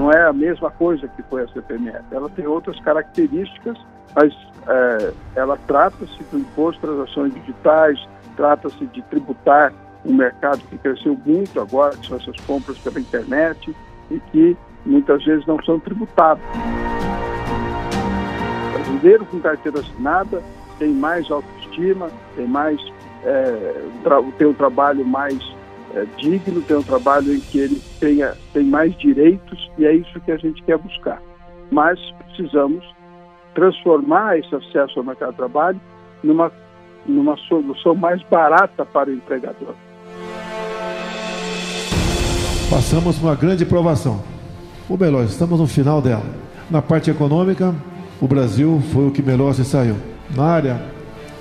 não é a mesma coisa que foi a CPMF. Ela tem outras características, mas é, ela trata-se do imposto das ações digitais, trata-se de tributar um mercado que cresceu muito agora, que são essas compras pela internet e que muitas vezes não são tributadas. O brasileiro com carteira assinada tem mais autoestima, tem mais é, tem um trabalho mais é, digno, tem um trabalho em que ele tenha, tem mais direitos e é isso que a gente quer buscar. Mas precisamos transformar esse acesso ao mercado de trabalho numa, numa solução mais barata para o empregador. Passamos uma grande provação. O Beloz, estamos no final dela. Na parte econômica, o Brasil foi o que melhor se saiu. Na área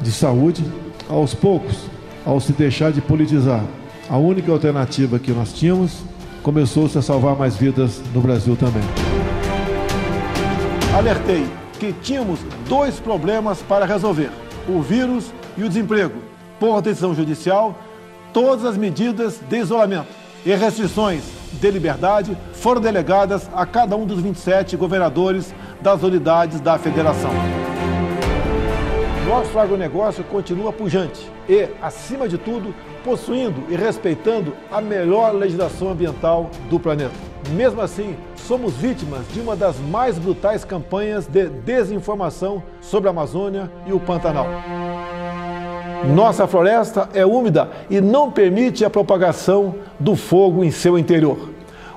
de saúde, aos poucos, ao se deixar de politizar, a única alternativa que nós tínhamos começou-se a salvar mais vidas no Brasil também. Alertei que tínhamos dois problemas para resolver: o vírus e o desemprego. Por decisão judicial, todas as medidas de isolamento e restrições de liberdade foram delegadas a cada um dos 27 governadores das unidades da federação. Nosso agronegócio continua pujante e, acima de tudo, possuindo e respeitando a melhor legislação ambiental do planeta. Mesmo assim, somos vítimas de uma das mais brutais campanhas de desinformação sobre a Amazônia e o Pantanal. Nossa floresta é úmida e não permite a propagação do fogo em seu interior.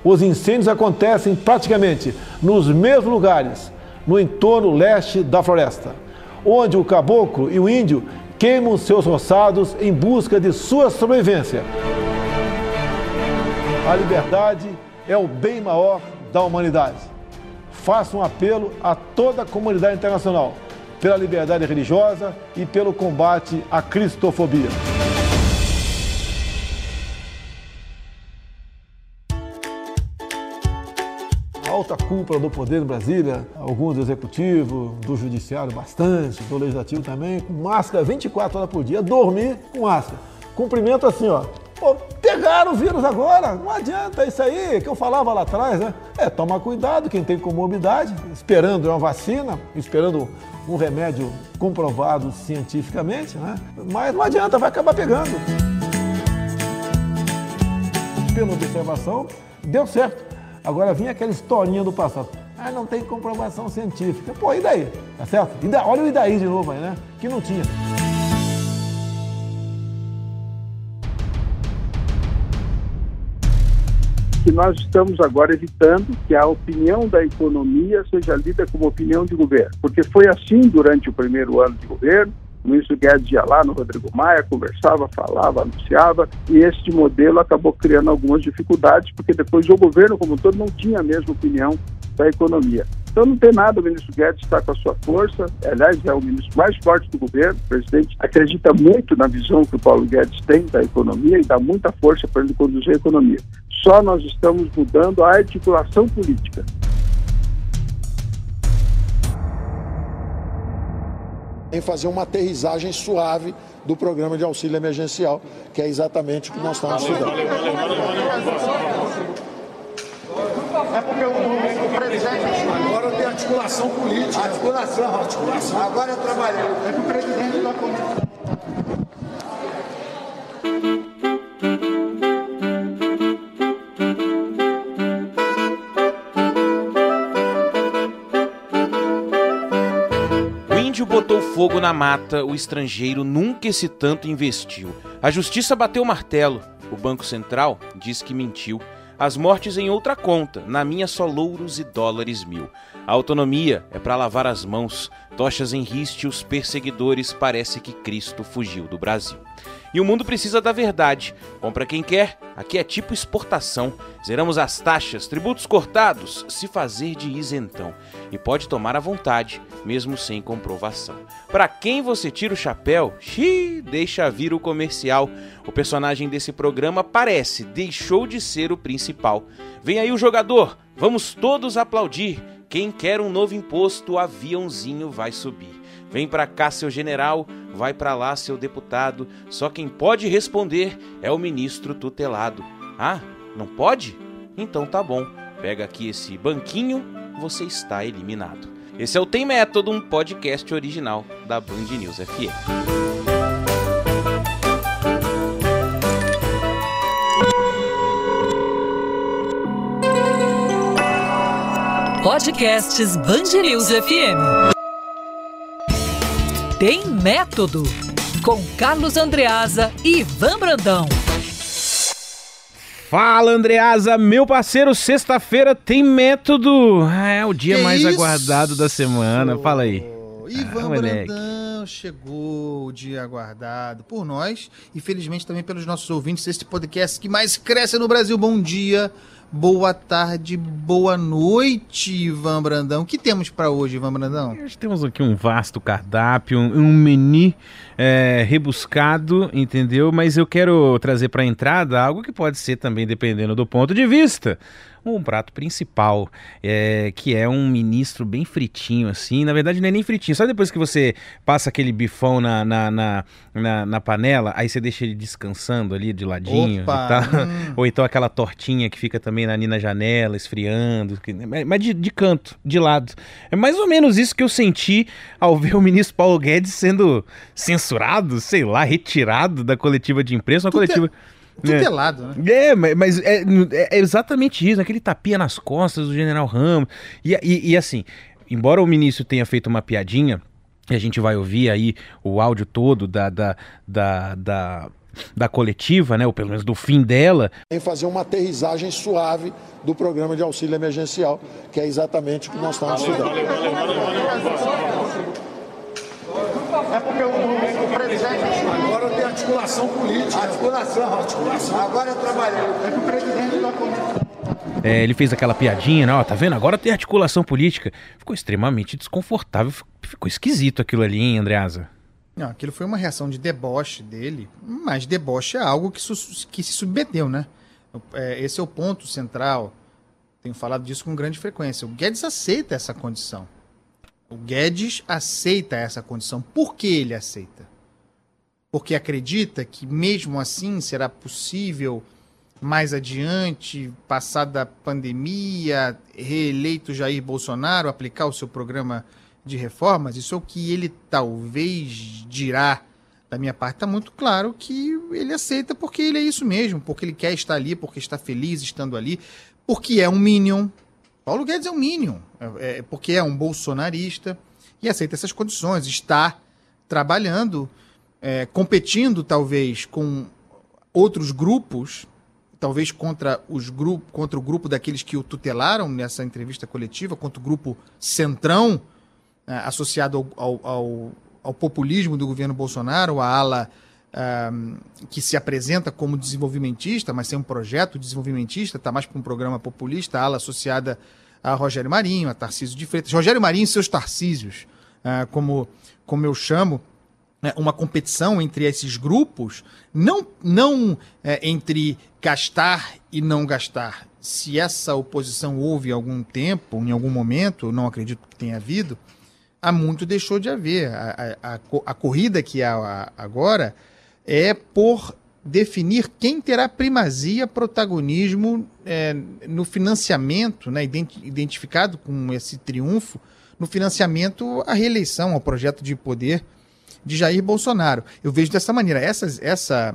Os incêndios acontecem praticamente nos mesmos lugares, no entorno leste da floresta onde o caboclo e o índio queimam seus roçados em busca de sua sobrevivência. A liberdade é o bem maior da humanidade. Faço um apelo a toda a comunidade internacional pela liberdade religiosa e pelo combate à cristofobia. Alta cúpula do poder em Brasília, alguns do executivo, do judiciário bastante, do legislativo também, com máscara 24 horas por dia, dormir com máscara. Cumprimento assim, ó. Pô, pegaram o vírus agora, não adianta isso aí que eu falava lá atrás, né? É, toma cuidado quem tem comorbidade, esperando uma vacina, esperando um remédio comprovado cientificamente, né? Mas não adianta, vai acabar pegando. Pela observação, deu certo. Agora vinha aquela historinha do passado. Ah, não tem comprovação científica. Pô, e daí? Tá certo? E da... Olha o e daí de novo aí, né? Que não tinha. que nós estamos agora evitando que a opinião da economia seja lida como opinião de governo, porque foi assim durante o primeiro ano de governo, ministro Guedes ia lá no Rodrigo Maia, conversava, falava, anunciava, e este modelo acabou criando algumas dificuldades, porque depois o governo, como todo, não tinha a mesma opinião da economia. Então não tem nada, o ministro Guedes está com a sua força, aliás, é o ministro mais forte do governo, o presidente acredita muito na visão que o Paulo Guedes tem da economia e dá muita força para ele conduzir a economia. Só nós estamos mudando a articulação política. Em fazer uma aterrissagem suave do programa de auxílio emergencial, que é exatamente o que nós estamos estudando. É porque o, o, presidente. Agora tem articulação política. Articulação, articulação. Agora é trabalhar. É que o presidente está. Fogo na mata, o estrangeiro nunca esse tanto investiu. A justiça bateu o martelo. O Banco Central diz que mentiu. As mortes em outra conta, na minha só louros e dólares mil. A autonomia é para lavar as mãos. Tochas em riste, os perseguidores, parece que Cristo fugiu do Brasil. E o mundo precisa da verdade. Compra quem quer, aqui é tipo exportação. Zeramos as taxas, tributos cortados, se fazer de isentão. E pode tomar à vontade, mesmo sem comprovação. Para quem você tira o chapéu? Xiii, deixa vir o comercial. O personagem desse programa parece, deixou de ser o principal. Vem aí o jogador, vamos todos aplaudir. Quem quer um novo imposto, o aviãozinho vai subir. Vem para cá, seu general, vai para lá, seu deputado. Só quem pode responder é o ministro tutelado. Ah, não pode? Então tá bom. Pega aqui esse banquinho, você está eliminado. Esse é o Tem Método, um podcast original da Band News FM. Podcasts News FM. Tem Método, com Carlos Andreasa e Ivan Brandão. Fala, Andreasa, meu parceiro, sexta-feira tem método. Ah, é o dia Que mais isso? aguardado da semana. Fala aí. Ivan Ah. Brandão chegou o dia aguardado por nós e felizmente também pelos nossos ouvintes deste podcast que mais cresce no Brasil. Bom dia, boa tarde, boa noite, Ivan Brandão. O que temos pra hoje, Ivan Brandão? Hoje temos aqui um vasto cardápio, um, um menu é, rebuscado, entendeu? Mas eu quero trazer para a entrada algo que pode ser também, dependendo do ponto de vista, um prato principal, é, que é um ministro bem fritinho, assim. Na verdade, não é nem fritinho, só depois que você passa aquele bifão na, na, na, na- na panela, aí você deixa ele descansando ali de ladinho. Hum. Ou então aquela tortinha que fica também ali na janela, esfriando, que- mas de, de canto, de lado. É mais ou menos isso que eu senti ao ver o ministro Paulo Guedes sendo censurado, sei lá, retirado da coletiva de imprensa, uma Tudo é- coletiva. Tutelado, né? É, mas, mas é, é exatamente isso, aquele tapinha nas costas do general Ramos. E, e, e assim, embora o ministro tenha feito uma piadinha, e a gente vai ouvir aí o áudio todo da, da, da, da, da coletiva, né? Ou pelo menos do fim dela, Em fazer uma aterrissagem suave do programa de auxílio emergencial, que é exatamente o que nós estamos estudando. É porque o presidente. Articulação política. Articulação, articulação. Agora é trabalhar. É que o presidente está com. É, ele fez aquela piadinha, né? Ó, tá vendo? Agora tem articulação política. Ficou extremamente desconfortável, fi- ficou esquisito aquilo ali, hein, Andreasa? Não, aquilo foi uma reação de deboche dele, mas deboche é algo que, su- que se submeteu, né? É, esse é o ponto central. Tenho falado disso com grande frequência. O Guedes aceita essa condição. O Guedes aceita essa condição. Por que ele aceita? Porque acredita que, mesmo assim, será possível, mais adiante, passada a pandemia, reeleito Jair Bolsonaro, aplicar o seu programa de reformas, isso é o que ele talvez dirá. Da minha parte, está muito claro que ele aceita porque ele é isso mesmo, porque ele quer estar ali, porque está feliz estando ali, porque é um Minion. Paulo Guedes é um Minion, é, é porque é um bolsonarista e aceita essas condições, está trabalhando, é, competindo talvez com outros grupos, talvez contra, os grupo, contra o grupo daqueles que o tutelaram nessa entrevista coletiva, contra o grupo Centrão, eh, associado ao, ao, ao, populismo do governo Bolsonaro, a ala ahm, que se apresenta como desenvolvimentista, mas tem um projeto desenvolvimentista, está mais para um programa populista, a ala associada a Rogério Marinho, a Tarcísio de Freitas. Rogério Marinho e seus Tarcísios, ah, como, como eu chamo, uma competição entre esses grupos, não, não é, entre gastar e não gastar. Se essa oposição houve algum tempo, em algum momento, não acredito que tenha havido, há muito deixou de haver. A, a, a, co- a corrida que há agora é por definir quem terá primazia, protagonismo é, no financiamento, né, identi- identificado com esse triunfo, no financiamento à reeleição, ao projeto de poder de Jair Bolsonaro. Eu vejo dessa maneira. Essa.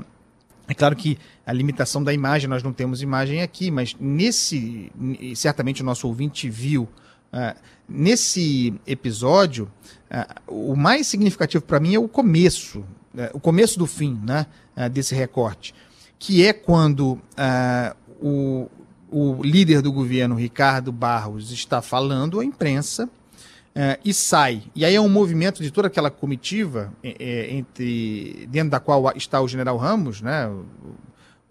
É claro que a limitação da imagem, nós não temos imagem aqui, mas nesse. Certamente o nosso ouvinte viu. ah, nesse episódio, ah, o mais significativo para mim é o começo, né, o começo do fim né, ah, desse recorte, que é quando o, o líder do governo, Ricardo Barros, está falando à imprensa é, e sai. E aí é um movimento de toda aquela comitiva é, é, entre dentro da qual está o General Ramos, né, o,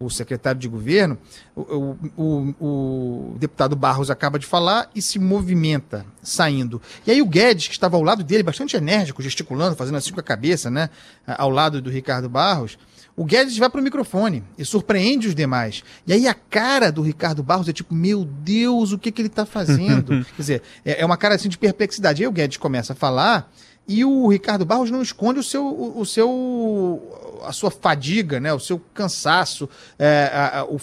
o secretário de governo. O, o- o- deputado Barros acaba de falar e se movimenta saindo. E aí o Guedes, que estava ao lado dele, bastante enérgico, gesticulando, fazendo assim com a cabeça, né, ao lado do Ricardo Barros. O Guedes vai para o microfone e surpreende os demais. E aí a cara do Ricardo Barros é tipo, meu Deus, o que, que ele está fazendo? Quer dizer, é é uma cara assim de perplexidade. Aí o Guedes começa a falar e o Ricardo Barros não esconde o seu, o, o seu a sua fadiga, né? o seu cansaço, é, a- a- o,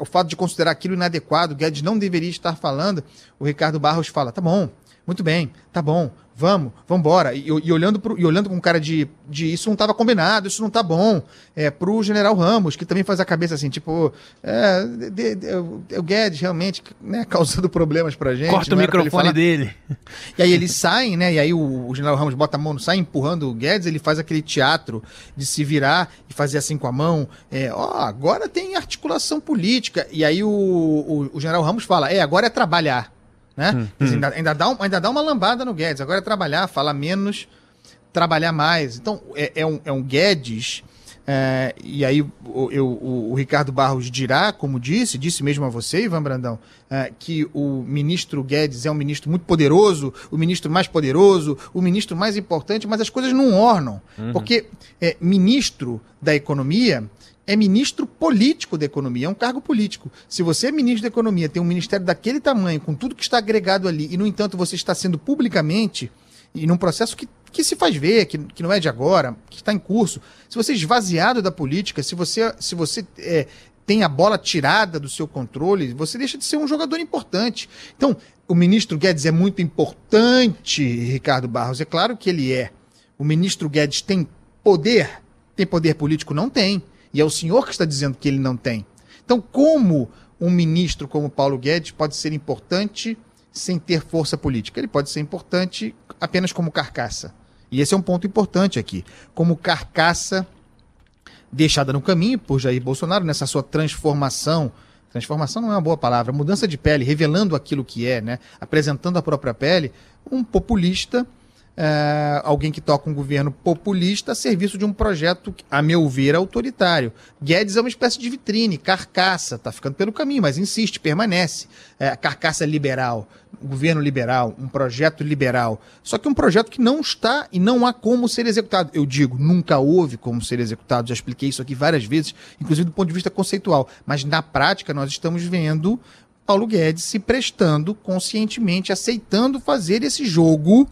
o fato de considerar aquilo inadequado, Guedes não deveria estar falando, o Ricardo Barros fala: tá bom, muito bem, tá bom, vamos, vamos embora. E, e, olhando pro, e olhando com cara de, de isso não estava combinado, isso não tá bom. É, pro general Ramos, que também faz a cabeça assim, tipo, é, de, de, o Guedes realmente né, causando problemas pra gente. Corta o microfone dele. E aí eles saem, né? E aí o, o, general Ramos bota a mão, sai empurrando o Guedes, ele faz aquele teatro de se virar e fazer assim com a mão. É, ó, agora tem articulação política. E aí o, o, o general Ramos fala, é, agora é trabalhar né? Hum, hum. Ainda, ainda, dá um, ainda dá uma lambada no Guedes. Agora é trabalhar, falar menos, trabalhar mais. Então, é, é um, é um Guedes. É, e aí o, eu, o, o, Ricardo Barros dirá, como disse, disse mesmo a você, Ivan Brandão, é, que o ministro Guedes é um ministro muito poderoso, o ministro mais poderoso, o ministro mais importante, mas as coisas não ornam. Uhum. Porque é, ministro da economia é ministro político da economia, é um cargo político. Se você é ministro da economia, tem um ministério daquele tamanho, com tudo que está agregado ali, e no entanto você está sendo publicamente, e num processo que, que se faz ver, que, que não é de agora, que está em curso, se você é esvaziado da política, se você, se você é, tem a bola tirada do seu controle, você deixa de ser um jogador importante. Então, o ministro Guedes é muito importante, Ricardo Barros, é claro que ele é. O ministro Guedes tem poder? Tem poder político? Não tem. E é o senhor que está dizendo que ele não tem. Então, como um ministro como Paulo Guedes pode ser importante sem ter força política? Ele pode ser importante apenas como carcaça. E esse é um ponto importante aqui. Como carcaça deixada no caminho por Jair Bolsonaro nessa sua transformação. Transformação não é uma boa palavra, mudança de pele, revelando aquilo que é, né? apresentando a própria pele, um populista é, alguém que toca um governo populista a serviço de um projeto, a meu ver, autoritário. Guedes é uma espécie de vitrine, carcaça, está ficando pelo caminho, mas insiste, permanece. É, carcaça liberal, governo liberal, um projeto liberal. Só que um projeto que não está e não há como ser executado. Eu digo, nunca houve como ser executado, já expliquei isso aqui várias vezes, inclusive do ponto de vista conceitual. Mas na prática, nós estamos vendo Paulo Guedes se prestando conscientemente, aceitando fazer esse jogo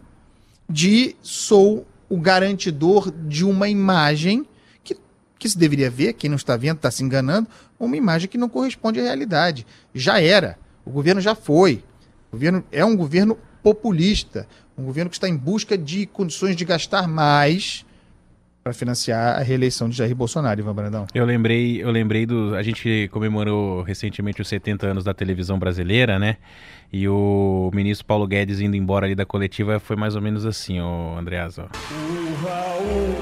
de sou o garantidor de uma imagem que, que se deveria ver, quem não está vendo está se enganando, uma imagem que não corresponde à realidade. Já era. O governo já foi. O governo é um governo populista, um governo que está em busca de condições de gastar mais para financiar a reeleição de Jair Bolsonaro, Ivan Brandão. Eu lembrei, eu lembrei do. A gente comemorou recentemente os 70 anos da televisão brasileira, né? E o ministro Paulo Guedes indo embora ali da coletiva foi mais ou menos assim, o Andreas. Ó. O Raul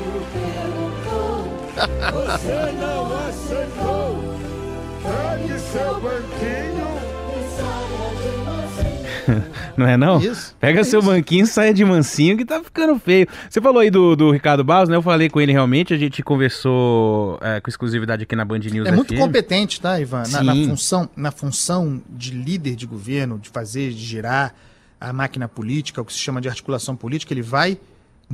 você não aceitou, seu banquinho não é não? Isso. Pega é seu isso. banquinho, saia de mansinho que tá ficando feio. Você falou aí do, do Ricardo Barros, né? Eu falei com ele realmente, a gente conversou é, com exclusividade aqui na Band News. É FM. muito competente, tá, Ivan? Na, na, função, na função de líder de governo, de fazer, de girar a máquina política, o que se chama de articulação política, ele vai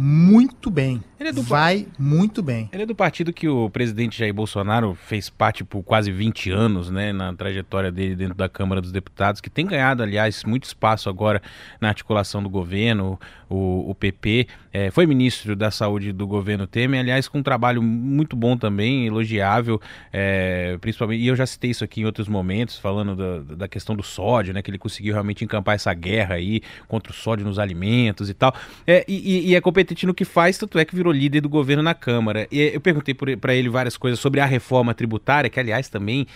muito bem. Ele é do Vai muito bem. Ele é do partido que o presidente Jair Bolsonaro fez parte por quase 20 anos, né, na trajetória dele dentro da Câmara dos Deputados, que tem ganhado, aliás, muito espaço agora na articulação do governo, o, o PP. É, foi ministro da Saúde do governo Temer, aliás, com um trabalho muito bom também, elogiável, é, principalmente, e eu já citei isso aqui em outros momentos, falando da, da questão do sódio, né, que ele conseguiu realmente encampar essa guerra aí contra o sódio nos alimentos e tal. É, e, e é competente no que faz, tanto é que virou líder do governo na Câmara. E eu perguntei para ele várias coisas sobre a reforma tributária, que aliás também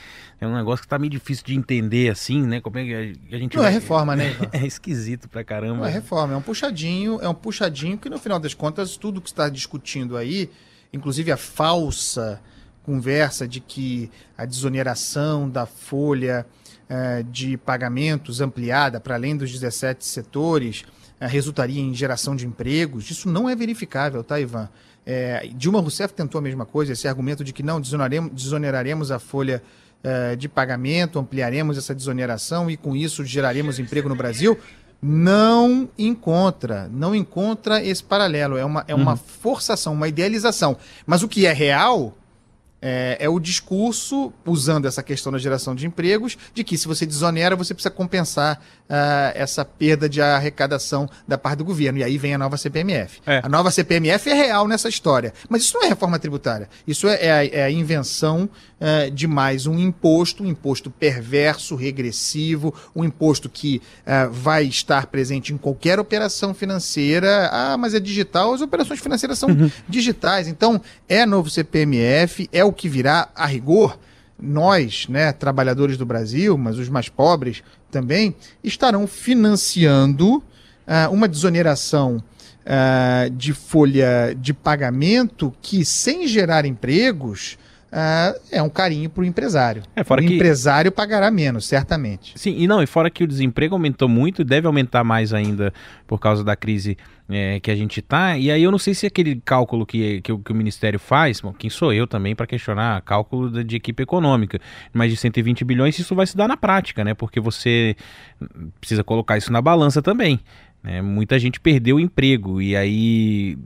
é um negócio que tá meio difícil de entender assim, né? Como é que a gente Não é vai... é reforma, né? é esquisito pra caramba. Não é reforma, é um puxadinho, é um puxadinho que no final das contas tudo que está discutindo aí, inclusive a falsa conversa de que a desoneração da folha eh, de pagamentos ampliada para além dos 17 setores eh, resultaria em geração de empregos. Isso não é verificável, tá, Ivan? É, Dilma Rousseff tentou a mesma coisa, esse argumento de que não desoneraremos, desoneraremos a folha uh, de pagamento, ampliaremos essa desoneração e com isso geraremos emprego no Brasil. Não encontra, não encontra esse paralelo. É uma, é uma uhum. forçação, uma idealização. Mas o que é real É, é, o discurso, usando essa questão da geração de empregos, de que se você desonera, você precisa compensar uh, essa perda de arrecadação da parte do governo. E aí vem a nova CPMF. É. A nova CPMF é real nessa história. Mas isso não é reforma tributária. Isso é, é, a, é a, invenção uh, de mais um imposto, um imposto perverso, regressivo, um imposto que uh, vai estar presente em qualquer operação financeira. Ah, mas é digital. As operações financeiras são uhum. digitais. Então, é novo CPMF, é o que virá a rigor, nós, né, trabalhadores do Brasil, mas os mais pobres também, estarão financiando uh, uma desoneração uh, de folha de pagamento que, sem gerar empregos, Uh, é um carinho para o empresário. É, fora o que... empresário pagará menos, certamente. Sim, e não, e fora que o desemprego aumentou muito e deve aumentar mais ainda por causa da crise é, que a gente está. E aí eu não sei se aquele cálculo que, que, que o Ministério faz, bom, quem sou eu também para questionar cálculo de, de equipe econômica, mais de 120 bilhões, isso vai se dar na prática, né? Porque você precisa colocar isso na balança também. Né? Muita gente perdeu o emprego e aí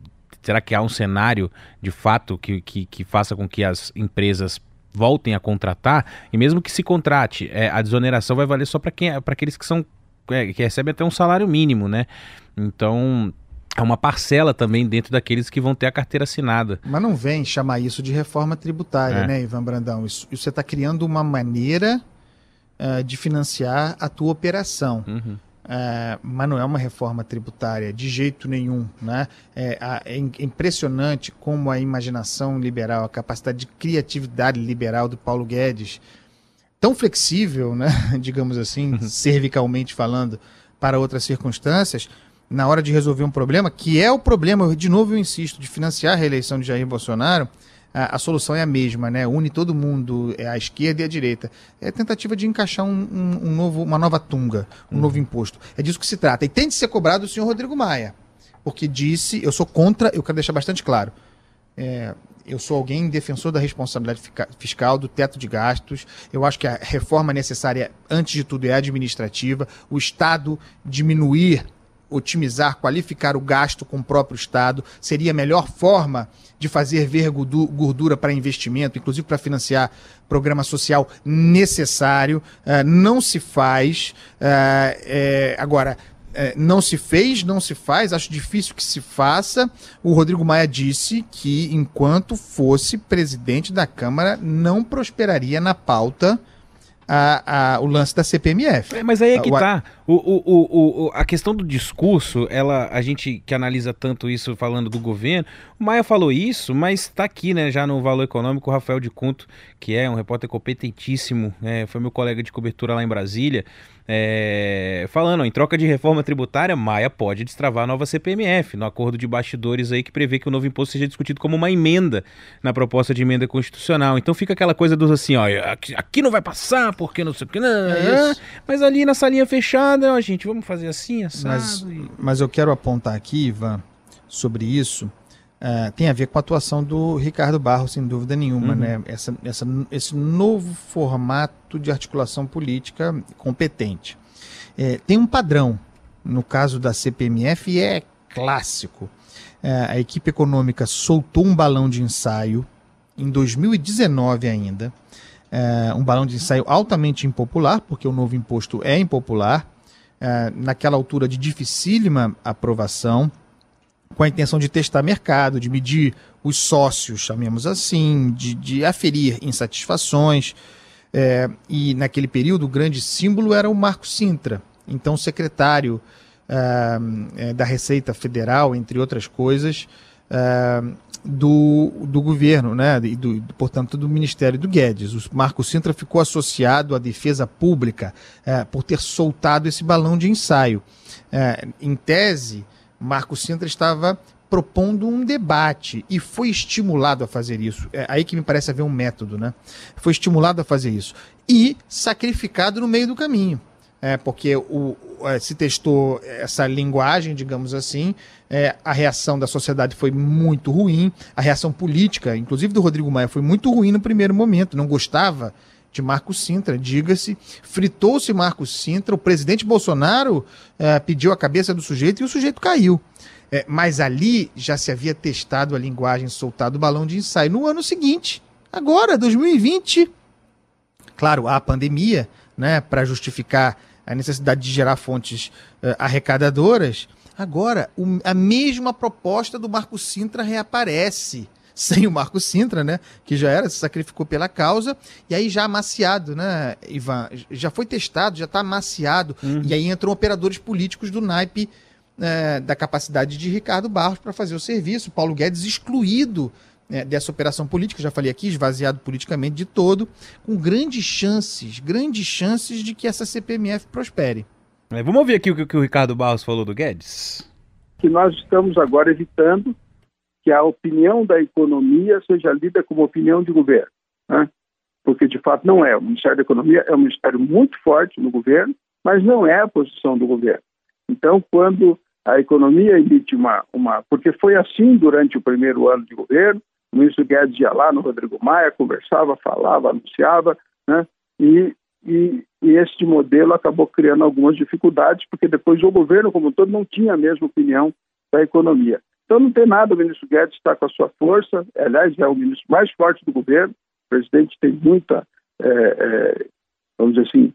Será que há um cenário de fato que, que, que faça com que as empresas voltem a contratar? E mesmo que se contrate, é, a desoneração vai valer só para aqueles que são é, que recebem até um salário mínimo, né? Então é uma parcela também dentro daqueles que vão ter a carteira assinada. Mas não vem chamar isso de reforma tributária, é. né, Ivan Brandão? Isso, isso você está criando uma maneira uh, de financiar a tua operação. Uhum. É, mas não é uma reforma tributária de jeito nenhum. Né? É, é, impressionante como a imaginação liberal, a capacidade de criatividade liberal do Paulo Guedes, tão flexível, né? digamos assim, uhum. cervicalmente falando, para outras circunstâncias, na hora de resolver um problema, que é o problema, de novo eu insisto, de financiar a reeleição de Jair Bolsonaro, a, a, solução é a mesma, né? Une todo mundo, é a esquerda e a direita. É a tentativa de encaixar um, um, um novo, uma nova tunga, um uhum. novo imposto. É disso que se trata. E tem de ser cobrado o senhor Rodrigo Maia, porque disse, eu sou contra, eu quero deixar bastante claro. É, eu sou alguém defensor da responsabilidade fiscal, do teto de gastos. Eu acho que a reforma necessária, antes de tudo, é administrativa. O Estado diminuir otimizar, qualificar o gasto com o próprio Estado, seria a melhor forma de fazer ver gordura para investimento, inclusive para financiar programa social necessário. Uh, não se faz. Uh, é, agora, não se fez, não se faz, acho difícil que se faça. O Rodrigo Maia disse que, enquanto fosse presidente da Câmara, não prosperaria na pauta a, a, o lance da CPMF. É, mas aí é que o, tá. O, o, o, a questão do discurso, ela, a gente que analisa tanto isso falando do governo, o Maia falou isso, mas está aqui, né, já no Valor Econômico, o Rafael de Cunto, que é um repórter competentíssimo, né, foi meu colega de cobertura lá em Brasília, é, falando, em troca de reforma tributária, Maia pode destravar a nova CPMF, no acordo de bastidores aí que prevê que o novo imposto seja discutido como uma emenda na proposta de emenda constitucional. Então fica aquela coisa dos assim, ó, aqui, aqui não vai passar, porque não sei o que, não, é mas ali na salinha fechada, ó, gente, vamos fazer assim, assado. Mas, e... mas eu quero apontar aqui, Ivan, sobre isso, Uh, tem a ver com a atuação do Ricardo Barros, sem dúvida nenhuma, uhum. né? Essa, essa, esse novo formato de articulação política competente. É, tem um padrão, no caso da CPMF, e é clássico. É, a equipe econômica soltou um balão de ensaio em 2019 ainda, é, um balão de ensaio altamente impopular, porque o novo imposto é impopular, é, naquela altura de dificílima aprovação com a intenção de testar mercado, de medir os sócios, chamemos assim, de, de aferir insatisfações. É, e naquele período o grande símbolo era o Marco Sintra, então secretário é, é, da Receita Federal, entre outras coisas, é, do, do governo, né, e do, portanto do Ministério do Guedes. O Marco Sintra ficou associado à defesa pública é, por ter soltado esse balão de ensaio. É, em tese, Marco Sintra estava propondo um debate e foi estimulado a fazer isso. É aí que me parece haver um método, né? Foi estimulado a fazer isso e sacrificado no meio do caminho. É, porque o, é, se testou essa linguagem, digamos assim, é, a reação da sociedade foi muito ruim, a reação política, inclusive do Rodrigo Maia, foi muito ruim no primeiro momento, não gostava de Marcos Sintra, diga-se, fritou-se Marcos Sintra, o presidente Bolsonaro é, pediu a cabeça do sujeito e o sujeito caiu. É, mas ali já se havia testado a linguagem, soltado o balão de ensaio. No ano seguinte, Agora, 2020, claro, há a pandemia, né, para justificar a necessidade de gerar fontes uh, arrecadadoras. Agora, o, a mesma proposta do Marco Sintra reaparece sem o Marco Sintra, né? Que já era, se sacrificou pela causa, e aí já amaciado, né, Ivan? Já foi testado, já está amaciado, uhum. e aí entram operadores políticos do naipe é, da capacidade de Ricardo Barros para fazer o serviço. Paulo Guedes excluído é, dessa operação política, já falei aqui, esvaziado politicamente de todo, com grandes chances, grandes chances de que essa CPMF prospere. É, vamos ouvir aqui o que, que o Ricardo Barros falou do Guedes? Que nós estamos agora evitando que a opinião da economia seja lida como opinião de governo, né? porque de fato não é. O Ministério da Economia é um ministério muito forte no governo, mas não é a posição do governo. Então, quando a economia emite uma, uma. Porque foi assim durante o primeiro ano de governo, o ministro Guedes ia lá no Rodrigo Maia, conversava, falava, anunciava, né? e, e, e este modelo acabou criando algumas dificuldades, porque depois o governo como um todo não tinha a mesma opinião da economia. Então não tem nada, o ministro Guedes está com a sua força, aliás, é o ministro mais forte do governo, o presidente tem muita, é, é, vamos dizer assim,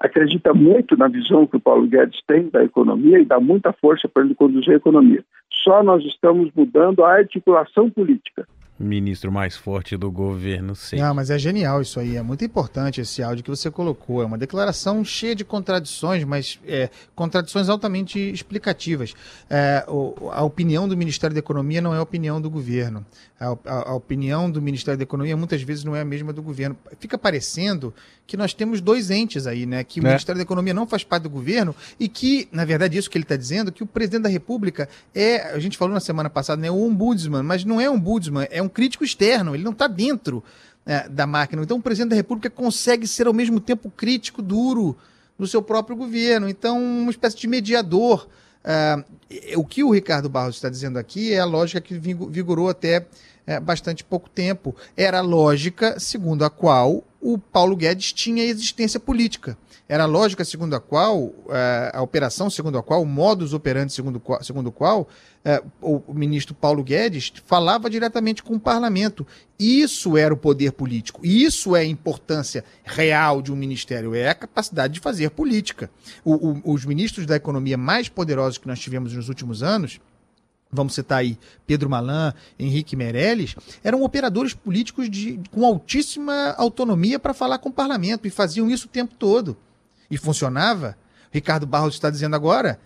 acredita muito na visão que o Paulo Guedes tem da economia e dá muita força para ele conduzir a economia. Só nós estamos mudando a articulação política ministro mais forte do governo, sim. Não, mas é genial isso aí, é muito importante esse áudio que você colocou. É uma declaração cheia de contradições, mas é, contradições altamente explicativas. É, o, a opinião do Ministério da Economia não é a opinião do governo. A, a, a, opinião do Ministério da Economia muitas vezes não é a mesma do governo. Fica parecendo que nós temos dois entes aí, né? Que o é. Ministério da Economia não faz parte do governo e que, na verdade, isso que ele está dizendo, que o presidente da República é, a gente falou na semana passada, né? O ombudsman, mas não é um ombudsman, é um crítico externo, ele não está dentro é, da máquina. Então o presidente da República consegue ser ao mesmo tempo crítico, duro no seu próprio governo. Então, uma espécie de mediador. Uh, o que o Ricardo Barros está dizendo aqui é a lógica que vigorou até é, bastante pouco tempo. Era a lógica segundo a qual o Paulo Guedes tinha existência política. Era a lógica segundo a qual, é, a operação segundo a qual, o modus operandi segundo, segundo o qual o ministro Paulo Guedes falava diretamente com o parlamento. Isso era o poder político. Isso é a importância real de um ministério, é a capacidade de fazer política. O, o, os ministros da economia mais poderosos que nós tivemos nos últimos anos vamos citar aí Pedro Malan, Henrique Meirelles, eram operadores políticos de, com altíssima autonomia para falar com o parlamento e faziam isso o tempo todo. E funcionava. Ricardo Barros está dizendo agora,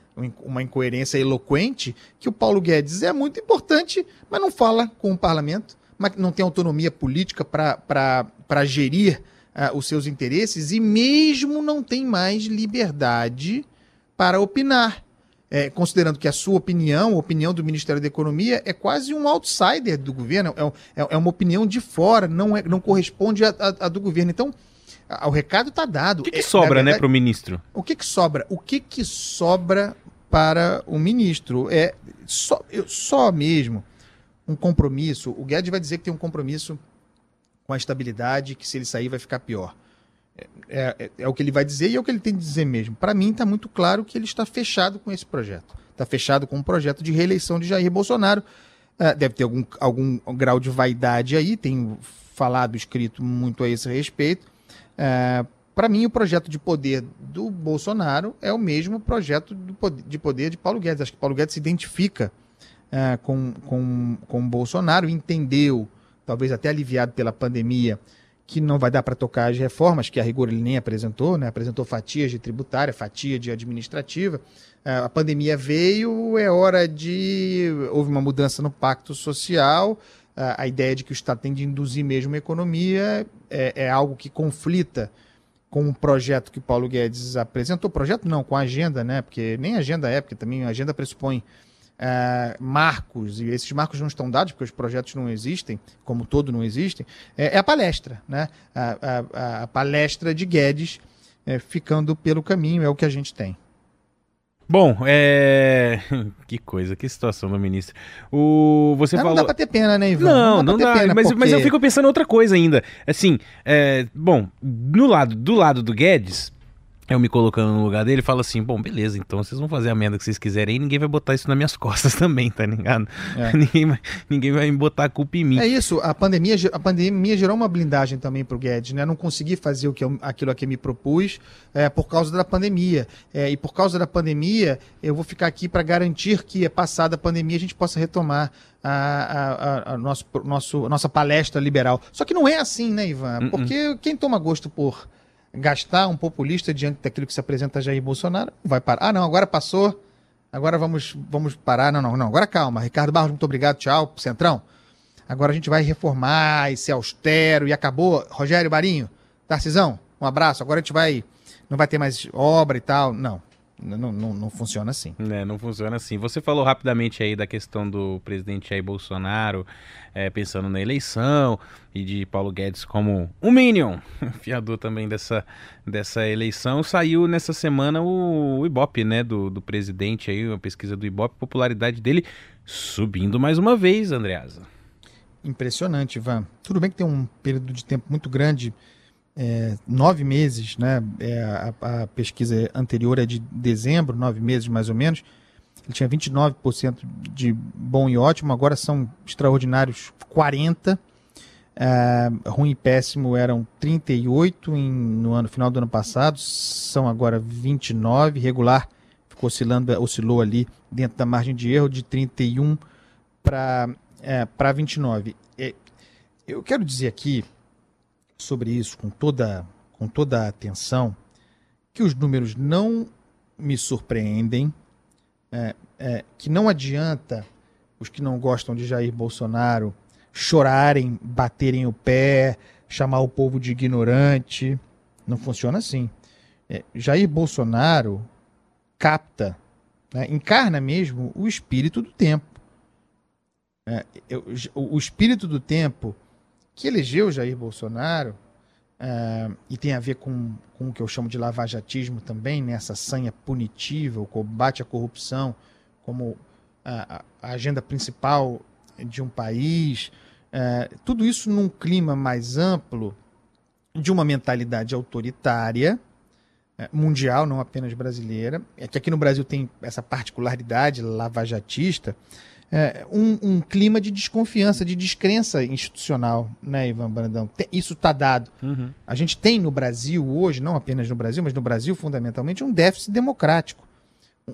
uma incoerência eloquente, que o Paulo Guedes é muito importante, mas não fala com o parlamento, mas não tem autonomia política para gerir uh, os seus interesses e mesmo não tem mais liberdade para opinar é, considerando que a sua opinião, a opinião do Ministério da Economia, é quase um outsider do governo, é, é, é uma opinião de fora, não, é, não corresponde à do governo. Então, o recado está dado. O que, que é, sobra, né, verdade, né, para o ministro? O que, que sobra? O que, que sobra para o ministro? É só, eu, só mesmo um compromisso. O Guedes vai dizer que tem um compromisso com a estabilidade, que se ele sair vai ficar pior. É, é, é, o que ele vai dizer e é o que ele tem de dizer mesmo. Para mim, está muito claro que ele está fechado com esse projeto. Está fechado com o um projeto de reeleição de Jair Bolsonaro. É, deve ter algum, algum grau de vaidade aí, tem falado, escrito muito a esse respeito. É, Para mim, o projeto de poder do Bolsonaro é o mesmo projeto de poder de Paulo Guedes. Acho que Paulo Guedes se identifica é, com, com, com o Bolsonaro, entendeu, talvez até aliviado pela pandemia, que não vai dar para tocar as reformas, que a rigor ele nem apresentou, né? apresentou fatias de tributária, fatia de administrativa. É, a pandemia veio, é hora de. Houve uma mudança no pacto social. A ideia de que o Estado tem de induzir mesmo a economia é, é algo que conflita com o projeto que Paulo Guedes apresentou. Projeto não, com a agenda, né? Porque nem agenda é, porque também a agenda pressupõe é, marcos, e esses marcos não estão dados porque os projetos não existem, como todo não existem, é, é a palestra, né? A, a, a palestra de Guedes é, ficando pelo caminho, é o que a gente tem. Bom, é. Que coisa, que situação do ministro. O... Você não, falou. Não dá pra ter pena, né, Ivan? Não, não dá, não dá mas, porque... mas eu fico pensando outra coisa ainda. Assim, é... bom, no lado, do lado do Guedes, eu me colocando no lugar dele, falo assim, bom, beleza, então vocês vão fazer a merda que vocês quiserem e ninguém vai botar isso nas minhas costas também, tá ligado? É. ninguém, vai, ninguém vai botar a culpa em mim. É isso, a pandemia, a pandemia gerou uma blindagem também pro Guedes, né? Eu não consegui fazer o que eu, aquilo a que me propus é, por causa da pandemia. É, e por causa da pandemia, eu vou ficar aqui para garantir que, passada a pandemia, a gente possa retomar a, a, a, nosso, nosso, nossa palestra liberal. Só que não é assim, né, Ivan? Uh-uh. Porque quem toma gosto por gastar um populista diante daquilo que se apresenta Jair Bolsonaro, vai parar. Ah, não, agora passou, agora vamos, vamos parar. Não, não, não, agora calma. Ricardo Barros, muito obrigado, tchau, Centrão. Agora a gente vai reformar e ser austero e acabou. Rogério Barinho, Tarcisão, um abraço. Agora a gente vai, não vai ter mais obra e tal. Não, não, não, não, funciona assim. É, não funciona assim. Você falou rapidamente aí da questão do presidente Jair Bolsonaro, é, pensando na eleição, e de Paulo Guedes como um Minion, fiador também dessa, dessa eleição. Saiu nessa semana o, o Ibope, né, do, do presidente aí, uma pesquisa do Ibope, popularidade dele subindo mais uma vez, Andreasa. Impressionante, Ivan. Tudo bem que tem um período de tempo muito grande é, nove meses, né? É, a, a, pesquisa anterior é de dezembro, nove meses mais ou menos. Ele tinha 29% de bom e ótimo, agora são extraordinários 40%. É, ruim e péssimo eram 38 em, no ano final do ano passado, são agora 29, regular ficou oscilando, oscilou ali dentro da margem de erro de 31 para é, para 29. É, eu quero dizer aqui sobre isso com toda, com toda a atenção, que os números não me surpreendem, é, é, que não adianta os que não gostam de Jair Bolsonaro chorarem, baterem o pé, chamar o povo de ignorante. Não funciona assim. É, Jair Bolsonaro capta, né, encarna mesmo o espírito do tempo. É, eu, o espírito do tempo que elegeu Jair Bolsonaro, uh, e tem a ver com, com o que eu chamo de lavajatismo também, nessa né? sanha punitiva, o combate à corrupção como a, a agenda principal de um país, uh, tudo isso num clima mais amplo de uma mentalidade autoritária, uh, mundial, não apenas brasileira, é que aqui no Brasil tem essa particularidade lavajatista, é, um, um, clima de desconfiança, de descrença institucional, né, Ivan Brandão? Isso está dado. Uhum. A gente tem no Brasil hoje, não apenas no Brasil, mas no Brasil fundamentalmente, um déficit democrático.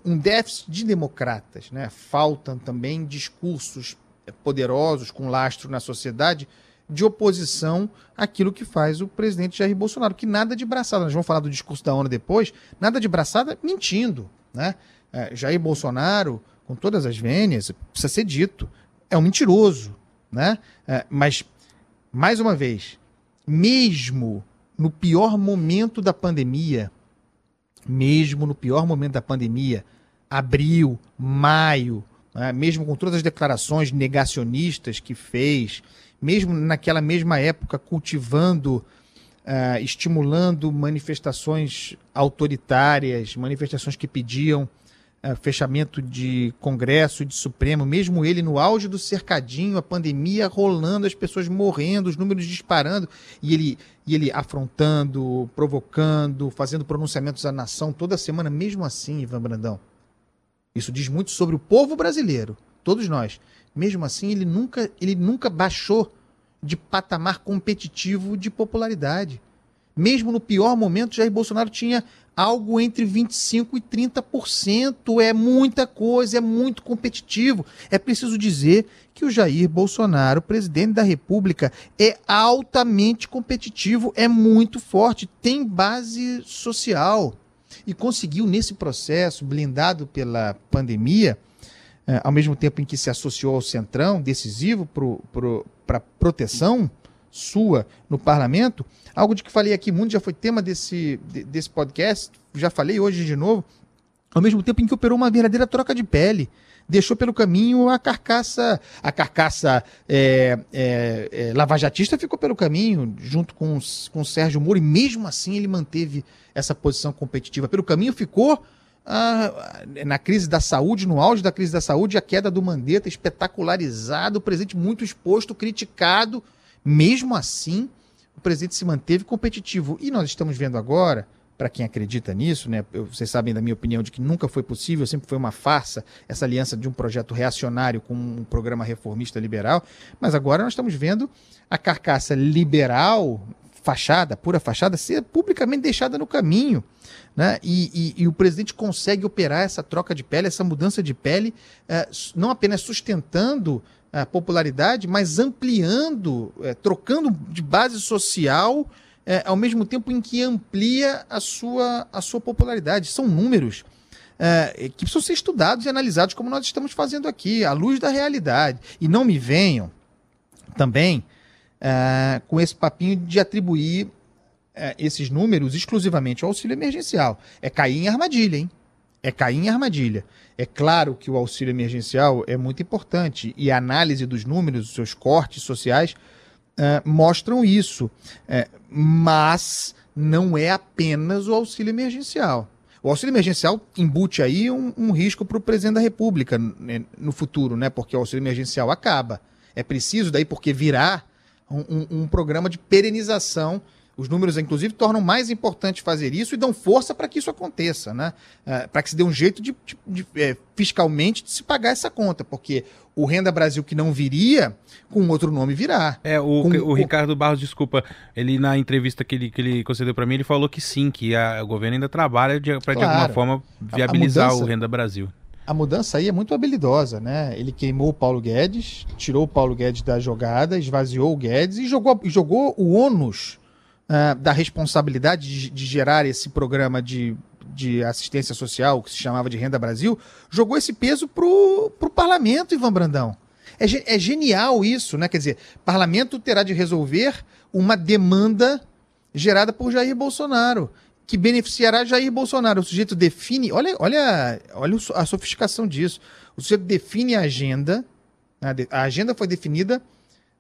Um déficit de democratas. Né? Faltam também discursos poderosos, com lastro na sociedade, de oposição àquilo que faz o presidente Jair Bolsonaro, que nada de braçada, nós vamos falar do discurso da ONU depois, nada de braçada mentindo. Né? É, Jair Bolsonaro com todas as vênias, precisa ser dito. É um mentiroso, né? É, mas, mais uma vez, mesmo no pior momento da pandemia, mesmo no pior momento da pandemia, abril, maio, né? mesmo com todas as declarações negacionistas que fez, mesmo naquela mesma época cultivando, uh, estimulando manifestações autoritárias, manifestações que pediam é, fechamento de Congresso, de Supremo, mesmo ele no auge do cercadinho, a pandemia rolando, as pessoas morrendo, os números disparando, e ele, e ele afrontando, provocando, fazendo pronunciamentos à nação toda semana, mesmo assim, Ivan Brandão. Isso diz muito sobre o povo brasileiro, todos nós. Mesmo assim, ele nunca, ele nunca baixou de patamar competitivo de popularidade. Mesmo no pior momento, Jair Bolsonaro tinha algo entre 25% e 30%. É muita coisa, é muito competitivo. É preciso dizer que o Jair Bolsonaro, presidente da República, é altamente competitivo, é muito forte, tem base social. E conseguiu, nesse processo, blindado pela pandemia, eh, ao mesmo tempo em que se associou ao Centrão, decisivo para pro, a proteção sua no parlamento, algo de que falei aqui muito, já foi tema desse, desse podcast, já falei hoje de novo, ao mesmo tempo em que operou uma verdadeira troca de pele. Deixou pelo caminho a carcaça, a carcaça é, é, é, lavajatista ficou pelo caminho, junto com, com o Sérgio Moro, e mesmo assim ele manteve essa posição competitiva. Pelo caminho ficou ah, na crise da saúde, no auge da crise da saúde, a queda do Mandetta espetacularizado, o presidente muito exposto, criticado, mesmo assim, o presidente se manteve competitivo. E nós estamos vendo agora, para quem acredita nisso, né? Vocês sabem da minha opinião de que nunca foi possível, sempre foi uma farsa essa aliança de um projeto reacionário com um programa reformista liberal, mas agora nós estamos vendo a carcaça liberal, fachada, pura fachada, ser publicamente deixada no caminho. Né? E, e, e, o presidente consegue operar essa troca de pele, essa mudança de pele, eh, não apenas sustentando a popularidade, mas ampliando, eh, trocando de base social, eh, ao mesmo tempo em que amplia a sua, a sua popularidade. São números que precisam ser estudados e analisados, como nós estamos fazendo aqui, à luz da realidade. E não me venham também com esse papinho de atribuir é, esses números exclusivamente ao auxílio emergencial. É cair em armadilha, hein? É cair em armadilha. É claro que o auxílio emergencial é muito importante e a análise dos números, os seus cortes sociais, é, mostram isso. É, mas não é apenas o auxílio emergencial. O auxílio emergencial embute aí um, um risco para o presidente da República né, no futuro, né? Porque o auxílio emergencial acaba. É preciso daí porque virá um, um, um programa de perenização os números, inclusive, tornam mais importante fazer isso e dão força para que isso aconteça, né? É, para que se dê um jeito de, de, de é, fiscalmente de se pagar essa conta, porque o Renda Brasil que não viria, com outro nome virá. É, o, com, o Ricardo Barros, desculpa, ele na entrevista que ele, que ele concedeu para mim, ele falou que sim, que a, o governo ainda trabalha para claro, de alguma forma viabilizar mudança, o Renda Brasil. A mudança aí é muito habilidosa, né? Ele queimou o Paulo Guedes, tirou o Paulo Guedes da jogada, esvaziou o Guedes e jogou, jogou o ônus uh, da responsabilidade de, de, gerar esse programa de, de assistência social, que se chamava de Renda Brasil, jogou esse peso para o parlamento, Ivan Brandão. É, é genial isso, né? Quer dizer, parlamento terá de resolver uma demanda gerada por Jair Bolsonaro, que beneficiará Jair Bolsonaro. O sujeito define, olha, olha, olha a sofisticação disso. O sujeito define a agenda, né? a agenda foi definida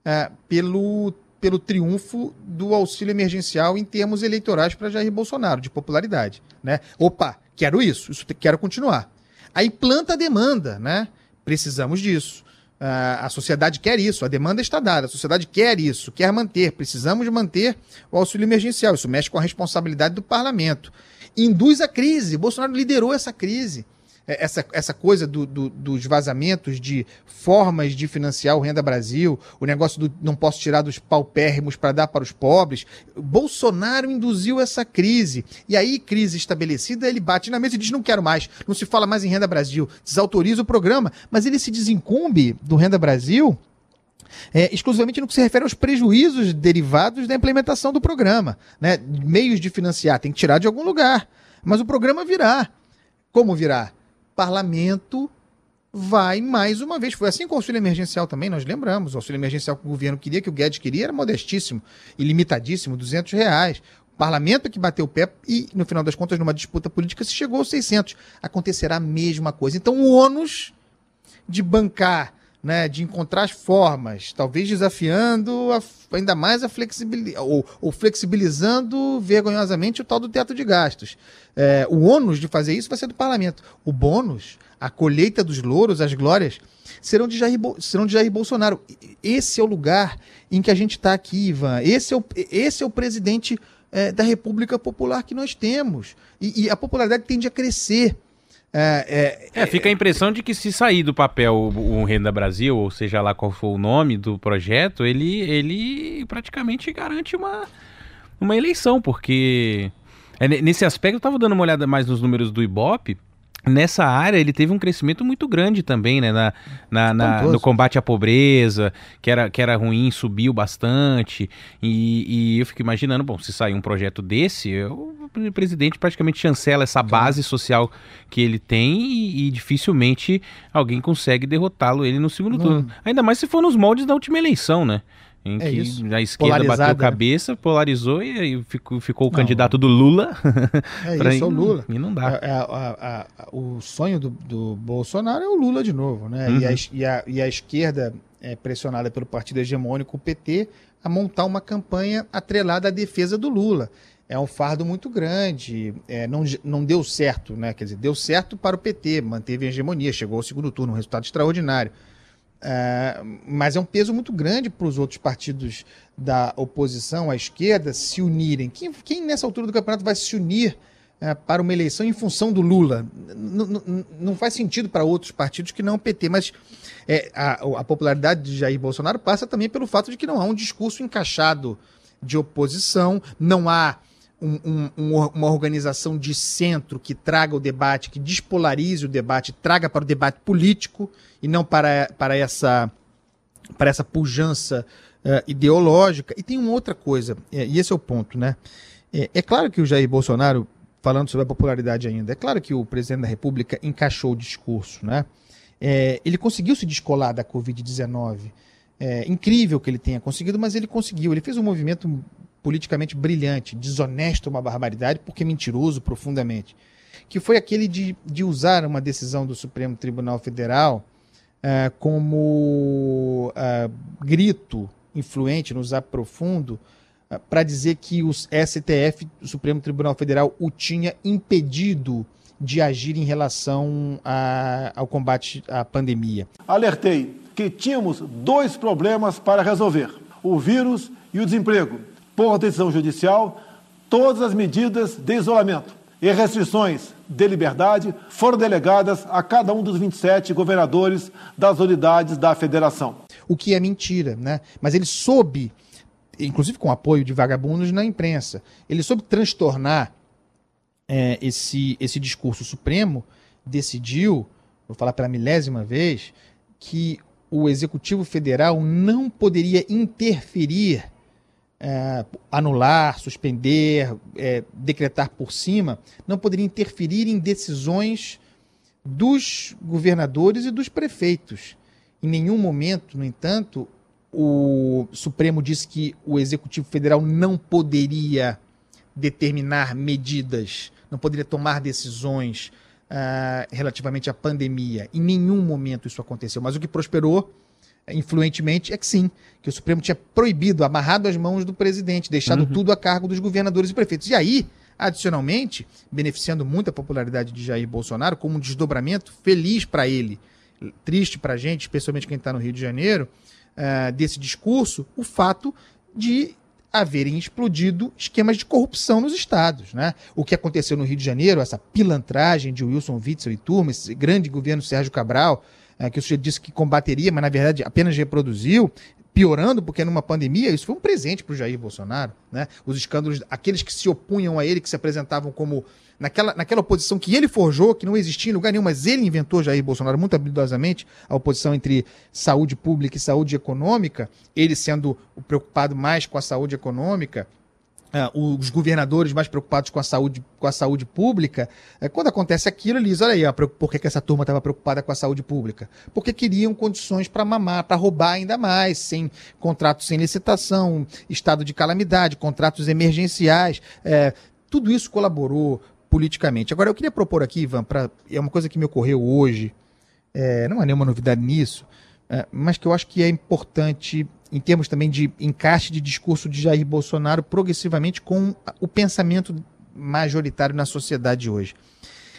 uh, pelo pelo triunfo do auxílio emergencial em termos eleitorais para Jair Bolsonaro, de popularidade. Né? Opa, quero isso, isso quero continuar. Aí planta a demanda, né? Precisamos disso. Uh, a sociedade quer isso, a demanda está dada, a sociedade quer isso, quer manter, precisamos manter o auxílio emergencial. Isso mexe com a responsabilidade do parlamento. Induz a crise, Bolsonaro liderou essa crise. É, essa, essa coisa do, do, dos vazamentos de formas de financiar o Renda Brasil, o negócio do não posso tirar dos paupérrimos para dar para os pobres. Bolsonaro induziu essa crise. E aí, crise estabelecida, ele bate na mesa e diz: não quero mais, não se fala mais em Renda Brasil, desautoriza o programa, mas ele se desincumbe do Renda Brasil. É, exclusivamente no que se refere aos prejuízos derivados da implementação do programa. Né? Meios de financiar, tem que tirar de algum lugar. Mas o programa virá. Como virá? Parlamento vai mais uma vez. Foi assim com o auxílio emergencial também, nós lembramos. O auxílio emergencial que o governo queria, que o Guedes queria, era modestíssimo, ilimitadíssimo, 200 reais. O parlamento que bateu o pé e, no final das contas, numa disputa política, se chegou aos 600. Acontecerá a mesma coisa. Então, o ônus de bancar né, de encontrar formas, talvez desafiando a, ainda mais a flexibilidade, ou, ou, flexibilizando vergonhosamente o tal do teto de gastos. É, o ônus de fazer isso vai ser do parlamento. O bônus, a colheita dos louros, as glórias, serão de Jair, serão de Jair Bolsonaro. Esse é o lugar em que a gente está aqui, Ivan. Esse é o, esse é o presidente é, da República Popular que nós temos. E, e a popularidade tende a crescer. É, é, é, fica a impressão de que se sair do papel o, o, Renda Brasil, ou seja lá qual for o nome do projeto, ele, ele praticamente garante uma, uma eleição, porque é, nesse aspecto eu estava dando uma olhada mais nos números do Ibope, Nessa área ele teve um crescimento muito grande também, né? Na, na, na no combate à pobreza, que era, que era ruim, subiu bastante. E, e eu fico imaginando, bom, se sair um projeto desse, o presidente praticamente chancela essa base social que ele tem e, e dificilmente alguém consegue derrotá-lo ele no segundo turno. Ainda mais se for nos moldes da última eleição, né? Em é que isso. a esquerda bateu né? cabeça, polarizou e aí ficou, ficou o não, candidato do Lula. É isso, é o Lula. E não dá. É, é, a, a, o sonho do, do, Bolsonaro é o Lula de novo, né? Uhum. E, a, e, a, e a esquerda é pressionada pelo partido hegemônico, o PT, a montar uma campanha atrelada à defesa do Lula. É um fardo muito grande, é, não, não deu certo, né? Quer dizer, deu certo para o PT, manteve a hegemonia, chegou ao segundo turno, um resultado extraordinário Uh, mas é um peso muito grande para os outros partidos da oposição, à esquerda, se unirem. Quem, quem, nessa altura do campeonato vai se unir é, para uma eleição em função do Lula. N não faz sentido para outros partidos que não o PT, mas é, a, a, popularidade de Jair Bolsonaro passa também pelo fato de que não há um discurso encaixado de oposição, não há um, um, uma organização de centro que traga o debate, que despolarize o debate, traga para o debate político e não para, para, essa, para essa pujança uh, ideológica. E tem uma outra coisa, é, e esse é o ponto, né? É, é claro que o Jair Bolsonaro falando sobre a popularidade ainda. É claro que o presidente da República encaixou o discurso, né? É, ele conseguiu se descolar da Covid-19. É incrível que ele tenha conseguido, mas ele conseguiu. Ele fez um movimento politicamente brilhante, desonesto, uma barbaridade, porque mentiroso profundamente, que foi aquele de, de usar uma decisão do Supremo Tribunal Federal é, como é, grito influente, no usar profundo, para dizer que o STF, o Supremo Tribunal Federal, o tinha impedido de agir em relação a, ao combate à pandemia. Alertei que tínhamos dois problemas para resolver: o vírus e o desemprego. Por decisão judicial, todas as medidas de isolamento e restrições de liberdade foram delegadas a cada um dos 27 governadores das unidades da federação. O que é mentira, né? Mas ele soube inclusive com apoio de vagabundos na imprensa. Ele soube transtornar é, esse, esse discurso supremo, decidiu, vou falar pela milésima vez, que o Executivo Federal não poderia interferir, é, anular, suspender, é, decretar por cima, não poderia interferir em decisões dos governadores e dos prefeitos. Em nenhum momento, no entanto, o Supremo disse que o Executivo Federal não poderia determinar medidas, não poderia tomar decisões uh, relativamente à pandemia. Em nenhum momento isso aconteceu. Mas o que prosperou influentemente é que sim, que o Supremo tinha proibido, amarrado as mãos do presidente, deixado uhum. tudo a cargo dos governadores e prefeitos. E aí, adicionalmente, beneficiando muito a popularidade de Jair Bolsonaro, como um desdobramento feliz para ele, triste para a gente, especialmente quem está no Rio de Janeiro, uh, desse discurso o fato de haverem explodido esquemas de corrupção nos estados. Né? O que aconteceu no Rio de Janeiro, essa pilantragem de Wilson Witzel e turma, esse grande governo Sérgio Cabral, uh, que o sujeito disse que combateria, mas na verdade apenas reproduziu, piorando, porque numa pandemia, isso foi um presente para o Jair Bolsonaro. Né? Os escândalos, aqueles que se opunham a ele, que se apresentavam como naquela, naquela oposição que ele forjou, que não existia em lugar nenhum, mas ele inventou Jair Bolsonaro muito habilidosamente, a oposição entre saúde pública e saúde econômica, ele sendo preocupado mais com a saúde econômica, Uh, os governadores mais preocupados com a saúde, com a saúde pública, uh, quando acontece aquilo, eles olha aí, ó, por que, que essa turma estava preocupada com a saúde pública? Porque queriam condições para mamar, para roubar ainda mais, sem contratos sem licitação, estado de calamidade, contratos emergenciais. Uh, tudo isso colaborou politicamente. Agora, eu queria propor aqui, Ivan, pra, é uma coisa que me ocorreu hoje, é, não há nenhuma novidade nisso, é, mas que eu acho que é importante em termos também de encaixe de discurso de Jair Bolsonaro progressivamente com o pensamento majoritário na sociedade hoje.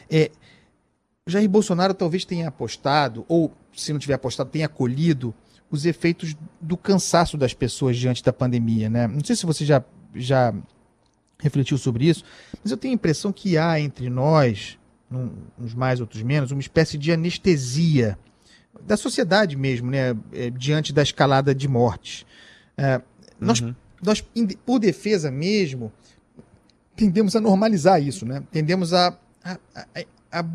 É, Jair Bolsonaro talvez tenha apostado, ou se não tiver apostado, tenha acolhido os efeitos do cansaço das pessoas diante da pandemia. Né? Não sei se você já, já refletiu sobre isso, mas eu tenho a impressão que há entre nós, uns mais, outros menos, uma espécie de anestesia da sociedade mesmo, né, é, diante da escalada de mortes. É, nós, uhum. nós, por defesa mesmo, tendemos a normalizar isso, né? tendemos a, a, a,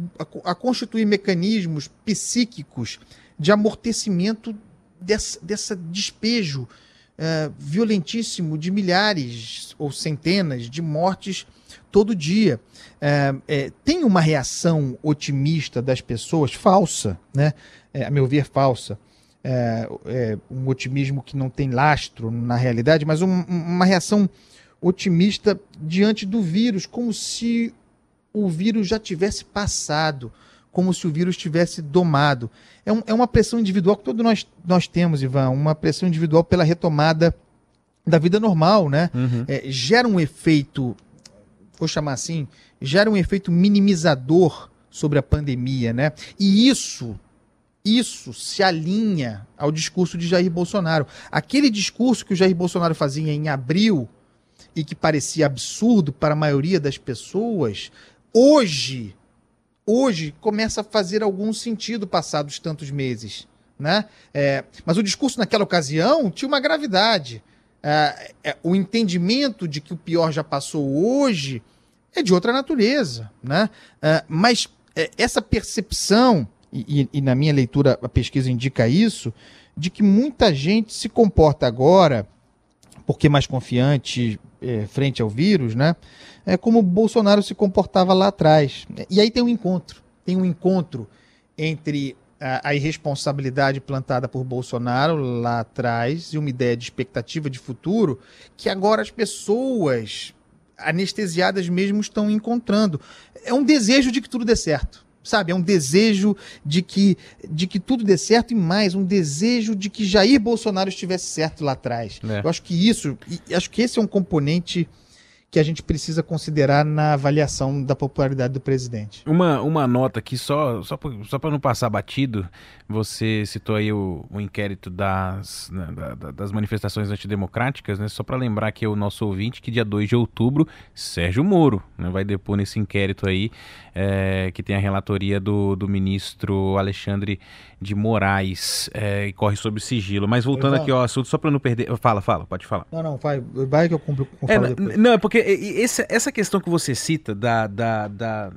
a, constituir mecanismos psíquicos de amortecimento dessa, dessa despejo uh, violentíssimo de milhares ou centenas de mortes todo dia. É, é, tem uma reação otimista das pessoas, falsa, né? É, a meu ver, falsa. É, é, um otimismo que não tem lastro na realidade, mas um, uma reação otimista diante do vírus, como se o vírus já tivesse passado, como se o vírus tivesse domado. É, um, é uma pressão individual que todos nós, nós temos, Ivan, uma pressão individual pela retomada da vida normal, né? Uhum. É, gera um efeito, vou chamar assim, gera um efeito minimizador sobre a pandemia, né? E isso, isso se alinha ao discurso de Jair Bolsonaro. Aquele discurso que o Jair Bolsonaro fazia em abril e que parecia absurdo para a maioria das pessoas, hoje, hoje começa a fazer algum sentido passados tantos meses. Né? É, mas o discurso naquela ocasião tinha uma gravidade. É, é, o entendimento de que o pior já passou hoje é de outra natureza. Né? É, mas é, essa percepção, e, e, na minha leitura a pesquisa indica isso, de que muita gente se comporta agora, porque mais confiante é, frente ao vírus, né? É como Bolsonaro se comportava lá atrás. E aí tem um encontro. Tem um encontro entre a, a, irresponsabilidade plantada por Bolsonaro lá atrás e uma ideia de expectativa de futuro que agora as pessoas anestesiadas mesmo estão encontrando. É um desejo de que tudo dê certo. Sabe, é um desejo de que, de que tudo dê certo e mais, um desejo de que Jair Bolsonaro estivesse certo lá atrás. É. Eu acho que isso, acho que esse é um componente que a gente precisa considerar na avaliação da popularidade do presidente. Uma, uma nota aqui, só, só, só para não passar batido, você citou aí o, o inquérito das, né, da, das manifestações antidemocráticas, né? Só para lembrar que o nosso ouvinte que dia 2 de outubro, Sérgio Moro né, vai depor nesse inquérito aí, é, que tem a relatoria do, do ministro Alexandre de Moraes, é, e corre sobre sigilo. Mas voltando aqui ao assunto, só para não perder. Fala, fala, pode falar. Não, não, vai, vai que eu cumpro com é, Não, é porque porque esse, essa questão que você cita da, da, da,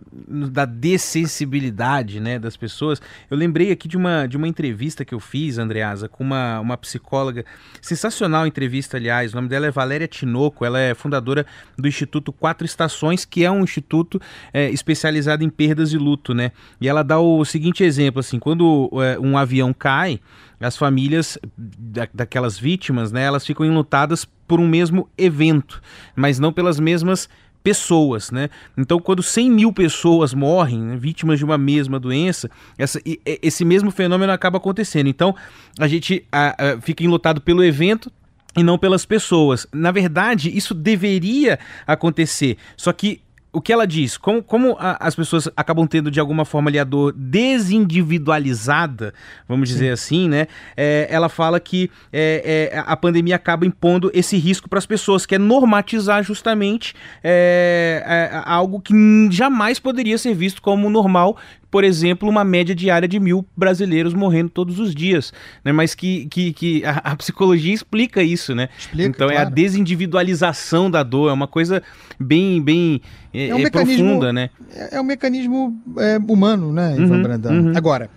da dessensibilidade né, das pessoas, eu lembrei aqui de uma, de uma entrevista que eu fiz, Andreasa, com uma, uma psicóloga, sensacional entrevista, aliás, o nome dela é Valéria Tinoco, ela é fundadora do Instituto Quatro Estações, que é um instituto é, especializado em perdas e luto, né? E ela dá o seguinte exemplo, assim, quando é, um avião cai, as famílias da, daquelas vítimas, né, elas ficam enlutadas por um mesmo evento, mas não pelas mesmas pessoas, né? Então, quando 100 mil pessoas morrem, né, vítimas de uma mesma doença, essa, esse mesmo fenômeno acaba acontecendo. Então, a gente a, a, fica enlutado pelo evento, e não pelas pessoas. Na verdade, isso deveria acontecer. Só que o que ela diz? Como, como a, as pessoas acabam tendo de alguma forma ali a dor desindividualizada, vamos dizer Sim. assim, né? É, ela fala que é, é, a pandemia acaba impondo esse risco para as pessoas, que é normatizar justamente é, é, algo que jamais poderia ser visto como normal, por exemplo, uma média diária de mil brasileiros morrendo todos os dias, né? Mas que, que, que a, a psicologia explica isso, né? Explica, então claro. é a desindividualização da dor, é uma coisa bem, bem é, é um é profunda, né? É, é um mecanismo é, humano, né, Ivan uhum, Brandão? Uhum. Agora,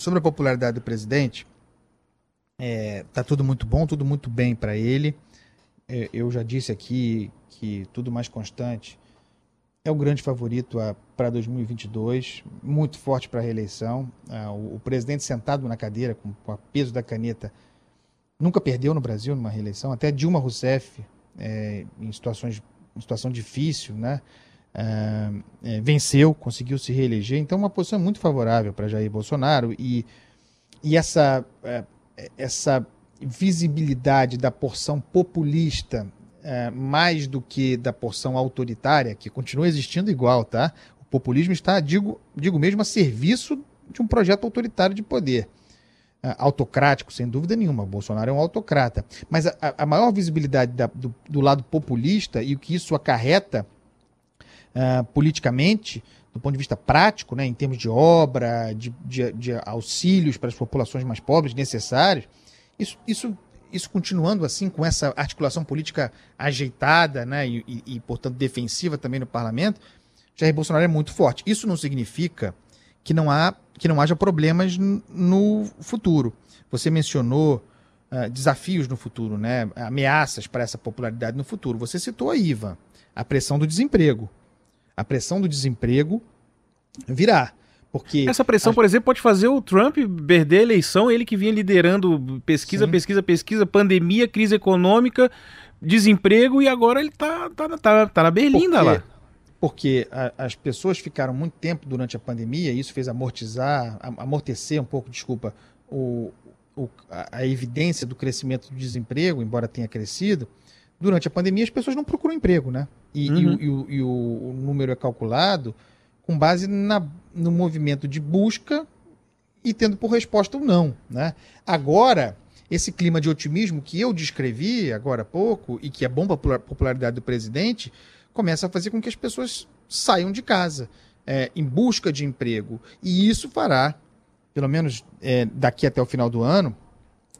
sobre a popularidade do presidente, é, tá tudo muito bom, tudo muito bem para ele. É, eu já disse aqui que tudo mais constante é o grande favorito para 2022, muito forte para a reeleição. Ah, o, presidente sentado na cadeira, com, o peso da caneta, nunca perdeu no Brasil numa reeleição. Até Dilma Rousseff, é, em, situações, em situação difícil, né? É, é, venceu, conseguiu se reeleger. Então, uma posição muito favorável para Jair Bolsonaro. E, e essa, é, essa visibilidade da porção populista é, mais do que da porção autoritária, que continua existindo igual, tá? O populismo está, digo, digo mesmo, a serviço de um projeto autoritário de poder. É, autocrático, sem dúvida nenhuma. Bolsonaro é um autocrata. Mas a, a maior visibilidade da, do, do, lado populista e o que isso acarreta uh, politicamente, do ponto de vista prático, né, em termos de obra, de, de, de auxílios para as populações mais pobres necessários, isso, isso isso continuando assim, com essa articulação política ajeitada né, e, e, e, portanto, defensiva também no parlamento, Jair Bolsonaro é muito forte. Isso não significa que não, há, que não haja problemas no futuro. Você mencionou uh, desafios no futuro, né, ameaças para essa popularidade no futuro. Você citou a IVA, a pressão do desemprego. A pressão do desemprego virá. Porque Essa pressão, a... por exemplo, pode fazer o Trump perder a eleição, ele que vinha liderando pesquisa, Sim. pesquisa, pesquisa, pandemia, crise econômica, desemprego, e agora ele tá, tá, tá, tá na berlinda porque, lá. Porque a, as pessoas ficaram muito tempo durante a pandemia, e isso fez amortizar, amortecer um pouco, desculpa, o, o, a, a evidência do crescimento do desemprego, embora tenha crescido. Durante a pandemia, as pessoas não procuram emprego, né? E, uhum. e, e, o, e o número é calculado com base na, no movimento de busca e tendo por resposta o não. Né? Agora, esse clima de otimismo que eu descrevi agora há pouco e que é bom para a popularidade do presidente, começa a fazer com que as pessoas saiam de casa é, em busca de emprego. E isso fará, pelo menos é, daqui até o final do ano,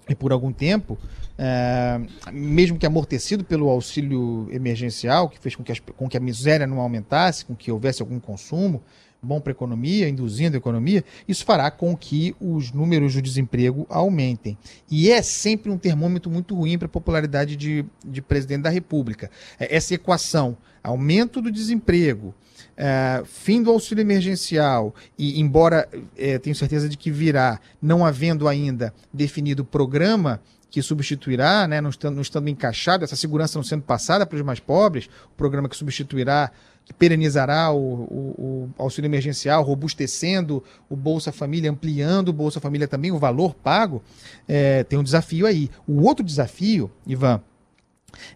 e por algum tempo, é, mesmo que amortecido pelo auxílio emergencial, que fez com que, as, com que a miséria não aumentasse, com que houvesse algum consumo, bom para a economia, induzindo a economia, isso fará com que os números do desemprego aumentem. E é sempre um termômetro muito ruim para a popularidade de, de presidente da República. É, essa equação, aumento do desemprego, é, fim do auxílio emergencial, e embora é, tenho certeza de que virá, não havendo ainda definido programa que substituirá, né, não, estando, não estando encaixado, essa segurança não sendo passada para os mais pobres, o programa que substituirá, que perenizará o, o, o, auxílio emergencial, robustecendo o Bolsa Família, ampliando o Bolsa Família também, o valor pago, é, tem um desafio aí. O outro desafio, Ivan,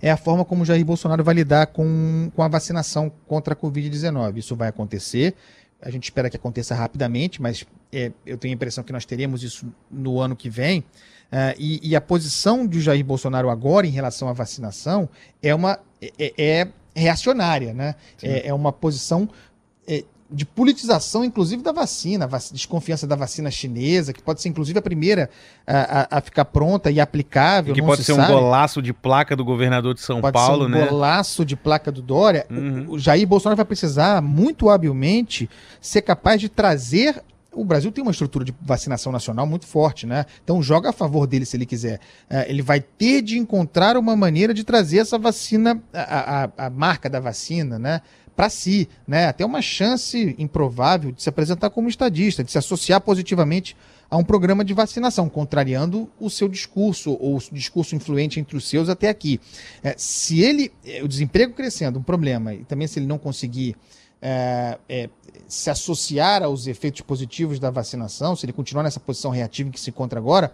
é a forma como Jair Bolsonaro vai lidar com, com a vacinação contra a Covid-19. Isso vai acontecer, a gente espera que aconteça rapidamente, mas é, eu tenho a impressão que nós teremos isso no ano que vem. Uh, e, e, a posição de Jair Bolsonaro agora em relação à vacinação é uma é, é reacionária, né? É, é, uma posição é, de politização, inclusive, da vacina, vac desconfiança da vacina chinesa, que pode ser, inclusive, a primeira a, a, ficar pronta e aplicável. E que pode ser sabe. um golaço de placa do governador de São pode Paulo, ser um né? golaço de placa do Dória. Uhum. O Jair Bolsonaro vai precisar, muito habilmente, ser capaz de trazer o Brasil tem uma estrutura de vacinação nacional muito forte, né? Então joga a favor dele se ele quiser. É, ele vai ter de encontrar uma maneira de trazer essa vacina, a, a, a marca da vacina, né? Para si, né? Até uma chance improvável de se apresentar como estadista, de se associar positivamente a um programa de vacinação, contrariando o seu discurso ou o discurso influente entre os seus até aqui. É, se ele, é, o desemprego crescendo, um problema, e também se ele não conseguir é, é, se associar aos efeitos positivos da vacinação, se ele continuar nessa posição reativa em que se encontra agora,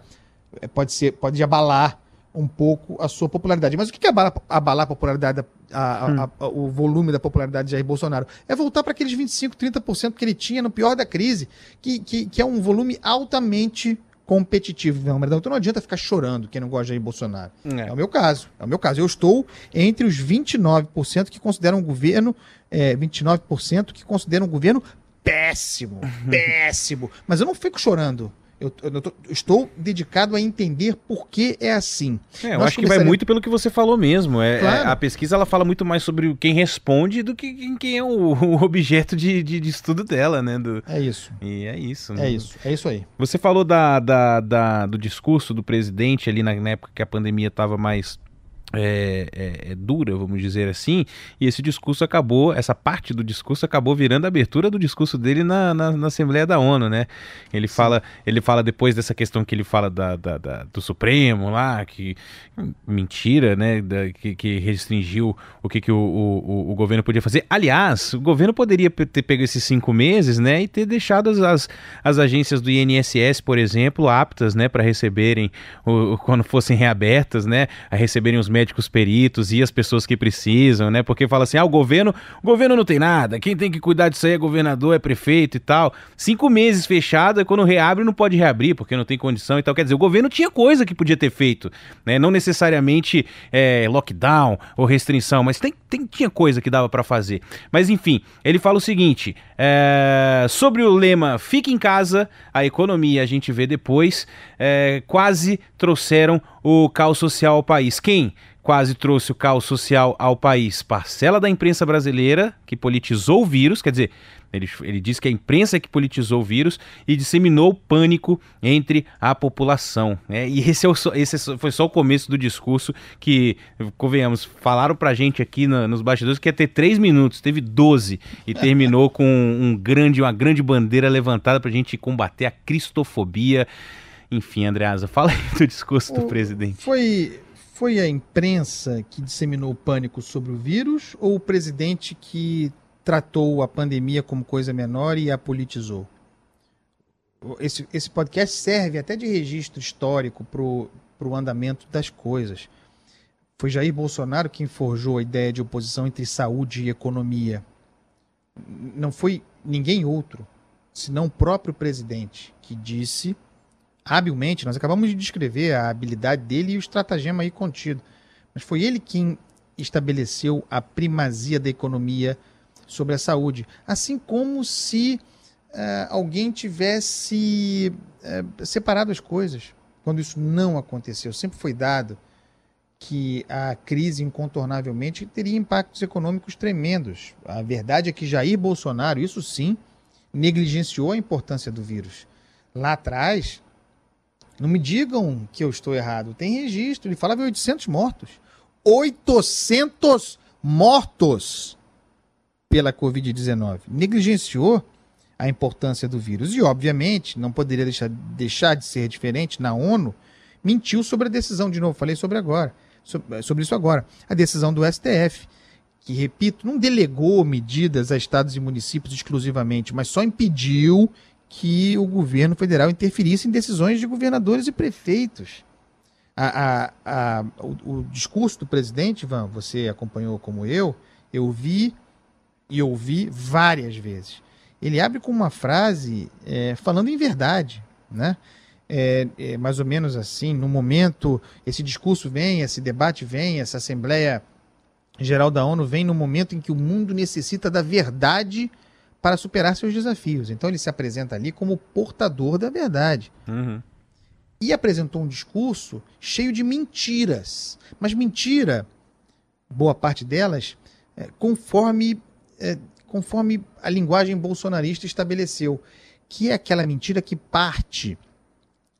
é, pode ser, pode abalar um pouco a sua popularidade. Mas o que é abalar, abalar a popularidade, a, hum. a, a, o volume da popularidade de Jair Bolsonaro? É voltar para aqueles 25%, 30% que ele tinha no pior da crise, que, que, que é um volume altamente competitivo. Não, então não adianta ficar chorando quem não gosta de Jair Bolsonaro. É. é. o meu caso. É o meu caso. Eu estou entre os 29% que consideram o governo, é, 29% que consideram o governo péssimo, péssimo. Mas eu não fico chorando. Eu, eu, tô, eu, estou dedicado a entender por que é assim. É, eu Nós acho que vai muito pelo que você falou mesmo. É, é, claro. é, a pesquisa ela fala muito mais sobre quem responde do que quem é o, o objeto de, de, de, estudo dela, né? Do... É isso. E é isso. Né? É isso. É isso aí. Você falou da, da, da do discurso do presidente ali na, na época que a pandemia estava mais é, é, é, dura, vamos dizer assim, e esse discurso acabou, essa parte do discurso acabou virando a abertura do discurso dele na, na, na Assembleia da ONU, né? Ele fala, ele fala depois dessa questão que ele fala da, da, da do Supremo lá, que mentira, né? Da, que, que, restringiu o que, que o, o, o, governo podia fazer. Aliás, o governo poderia ter pego esses cinco meses, né? E ter deixado as, as, as agências do INSS, por exemplo, aptas, né? Para receberem, o, quando fossem reabertas, né? A receberem os médicos médicos peritos e as pessoas que precisam, né? Porque fala assim: ah, o governo, o governo não tem nada, quem tem que cuidar disso aí é governador, é prefeito e tal. Cinco meses fechado, e quando reabre não pode reabrir, porque não tem condição e tal. Quer dizer, o governo tinha coisa que podia ter feito, né? Não necessariamente é, lockdown ou restrição, mas tem, tem, tinha coisa que dava para fazer. Mas enfim, ele fala o seguinte: é, sobre o lema Fique em casa, a economia a gente vê depois, é, quase trouxeram o caos social ao país. Quem? Quase trouxe o caos social ao país. Parcela da imprensa brasileira que politizou o vírus, quer dizer, ele, ele diz que a imprensa é que politizou o vírus e disseminou o pânico entre a população. Né? E esse, é o, esse foi só o começo do discurso que, convenhamos, falaram pra gente aqui na, nos bastidores que ia ter três minutos, teve 12 e terminou com um grande, uma grande bandeira levantada pra gente combater a cristofobia. Enfim, Andreasa, fala aí do discurso o, do presidente. Foi, foi a imprensa que disseminou o pânico sobre o vírus ou o presidente que tratou a pandemia como coisa menor e a politizou? Esse, esse podcast serve até de registro histórico para o andamento das coisas. Foi Jair Bolsonaro quem forjou a ideia de oposição entre saúde e economia. Não foi ninguém outro, senão o próprio presidente, que disse habilmente, nós acabamos de descrever a habilidade dele e o estratagema aí contido, mas foi ele quem estabeleceu a primazia da economia sobre a saúde. Assim como se uh, alguém tivesse uh, separado as coisas, quando isso não aconteceu. Sempre foi dado que a crise incontornavelmente teria impactos econômicos tremendos. A verdade é que Jair Bolsonaro, isso sim, negligenciou a importância do vírus. Lá atrás, não me digam que eu estou errado, tem registro, ele falava em 800 mortos. 800 mortos pela Covid-19. Negligenciou a importância do vírus. E, obviamente, não poderia deixar, deixar de ser diferente na ONU, mentiu sobre a decisão, de novo, falei sobre agora sobre isso agora. A decisão do STF, que, repito, não delegou medidas a estados e municípios exclusivamente, mas só impediu que o governo federal interferisse em decisões de governadores e prefeitos. A, a, a, o, o, discurso do presidente, Ivan, você acompanhou como eu, eu vi e ouvi várias vezes. Ele abre com uma frase é, falando em verdade, né? é, é, mais ou menos assim, no momento, esse discurso vem, esse debate vem, essa Assembleia Geral da ONU vem no momento em que o mundo necessita da verdade para superar seus desafios. Então ele se apresenta ali como portador da verdade. Uhum. E apresentou um discurso cheio de mentiras. Mas mentira, boa parte delas, é, conforme, é, conforme a linguagem bolsonarista estabeleceu, que é aquela mentira que parte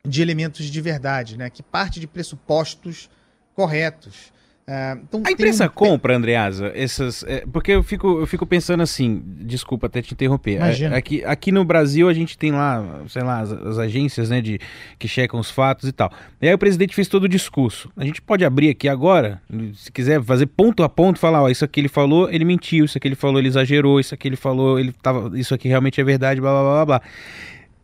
de elementos de verdade, né? que parte de pressupostos corretos. Uh, então a imprensa um... compra, Andreasa, essas. É, porque eu fico, eu fico pensando assim, desculpa até te interromper. É, aqui, aqui no Brasil a gente tem lá, sei lá, as, as, agências né, de, que checam os fatos e tal. E aí o presidente fez todo o discurso. A gente pode abrir aqui agora, se quiser fazer ponto a ponto, falar, ó, isso aqui ele falou, ele mentiu, isso aqui ele falou, ele exagerou, isso aqui ele falou, ele tava, isso aqui realmente é verdade, blá blá blá blá.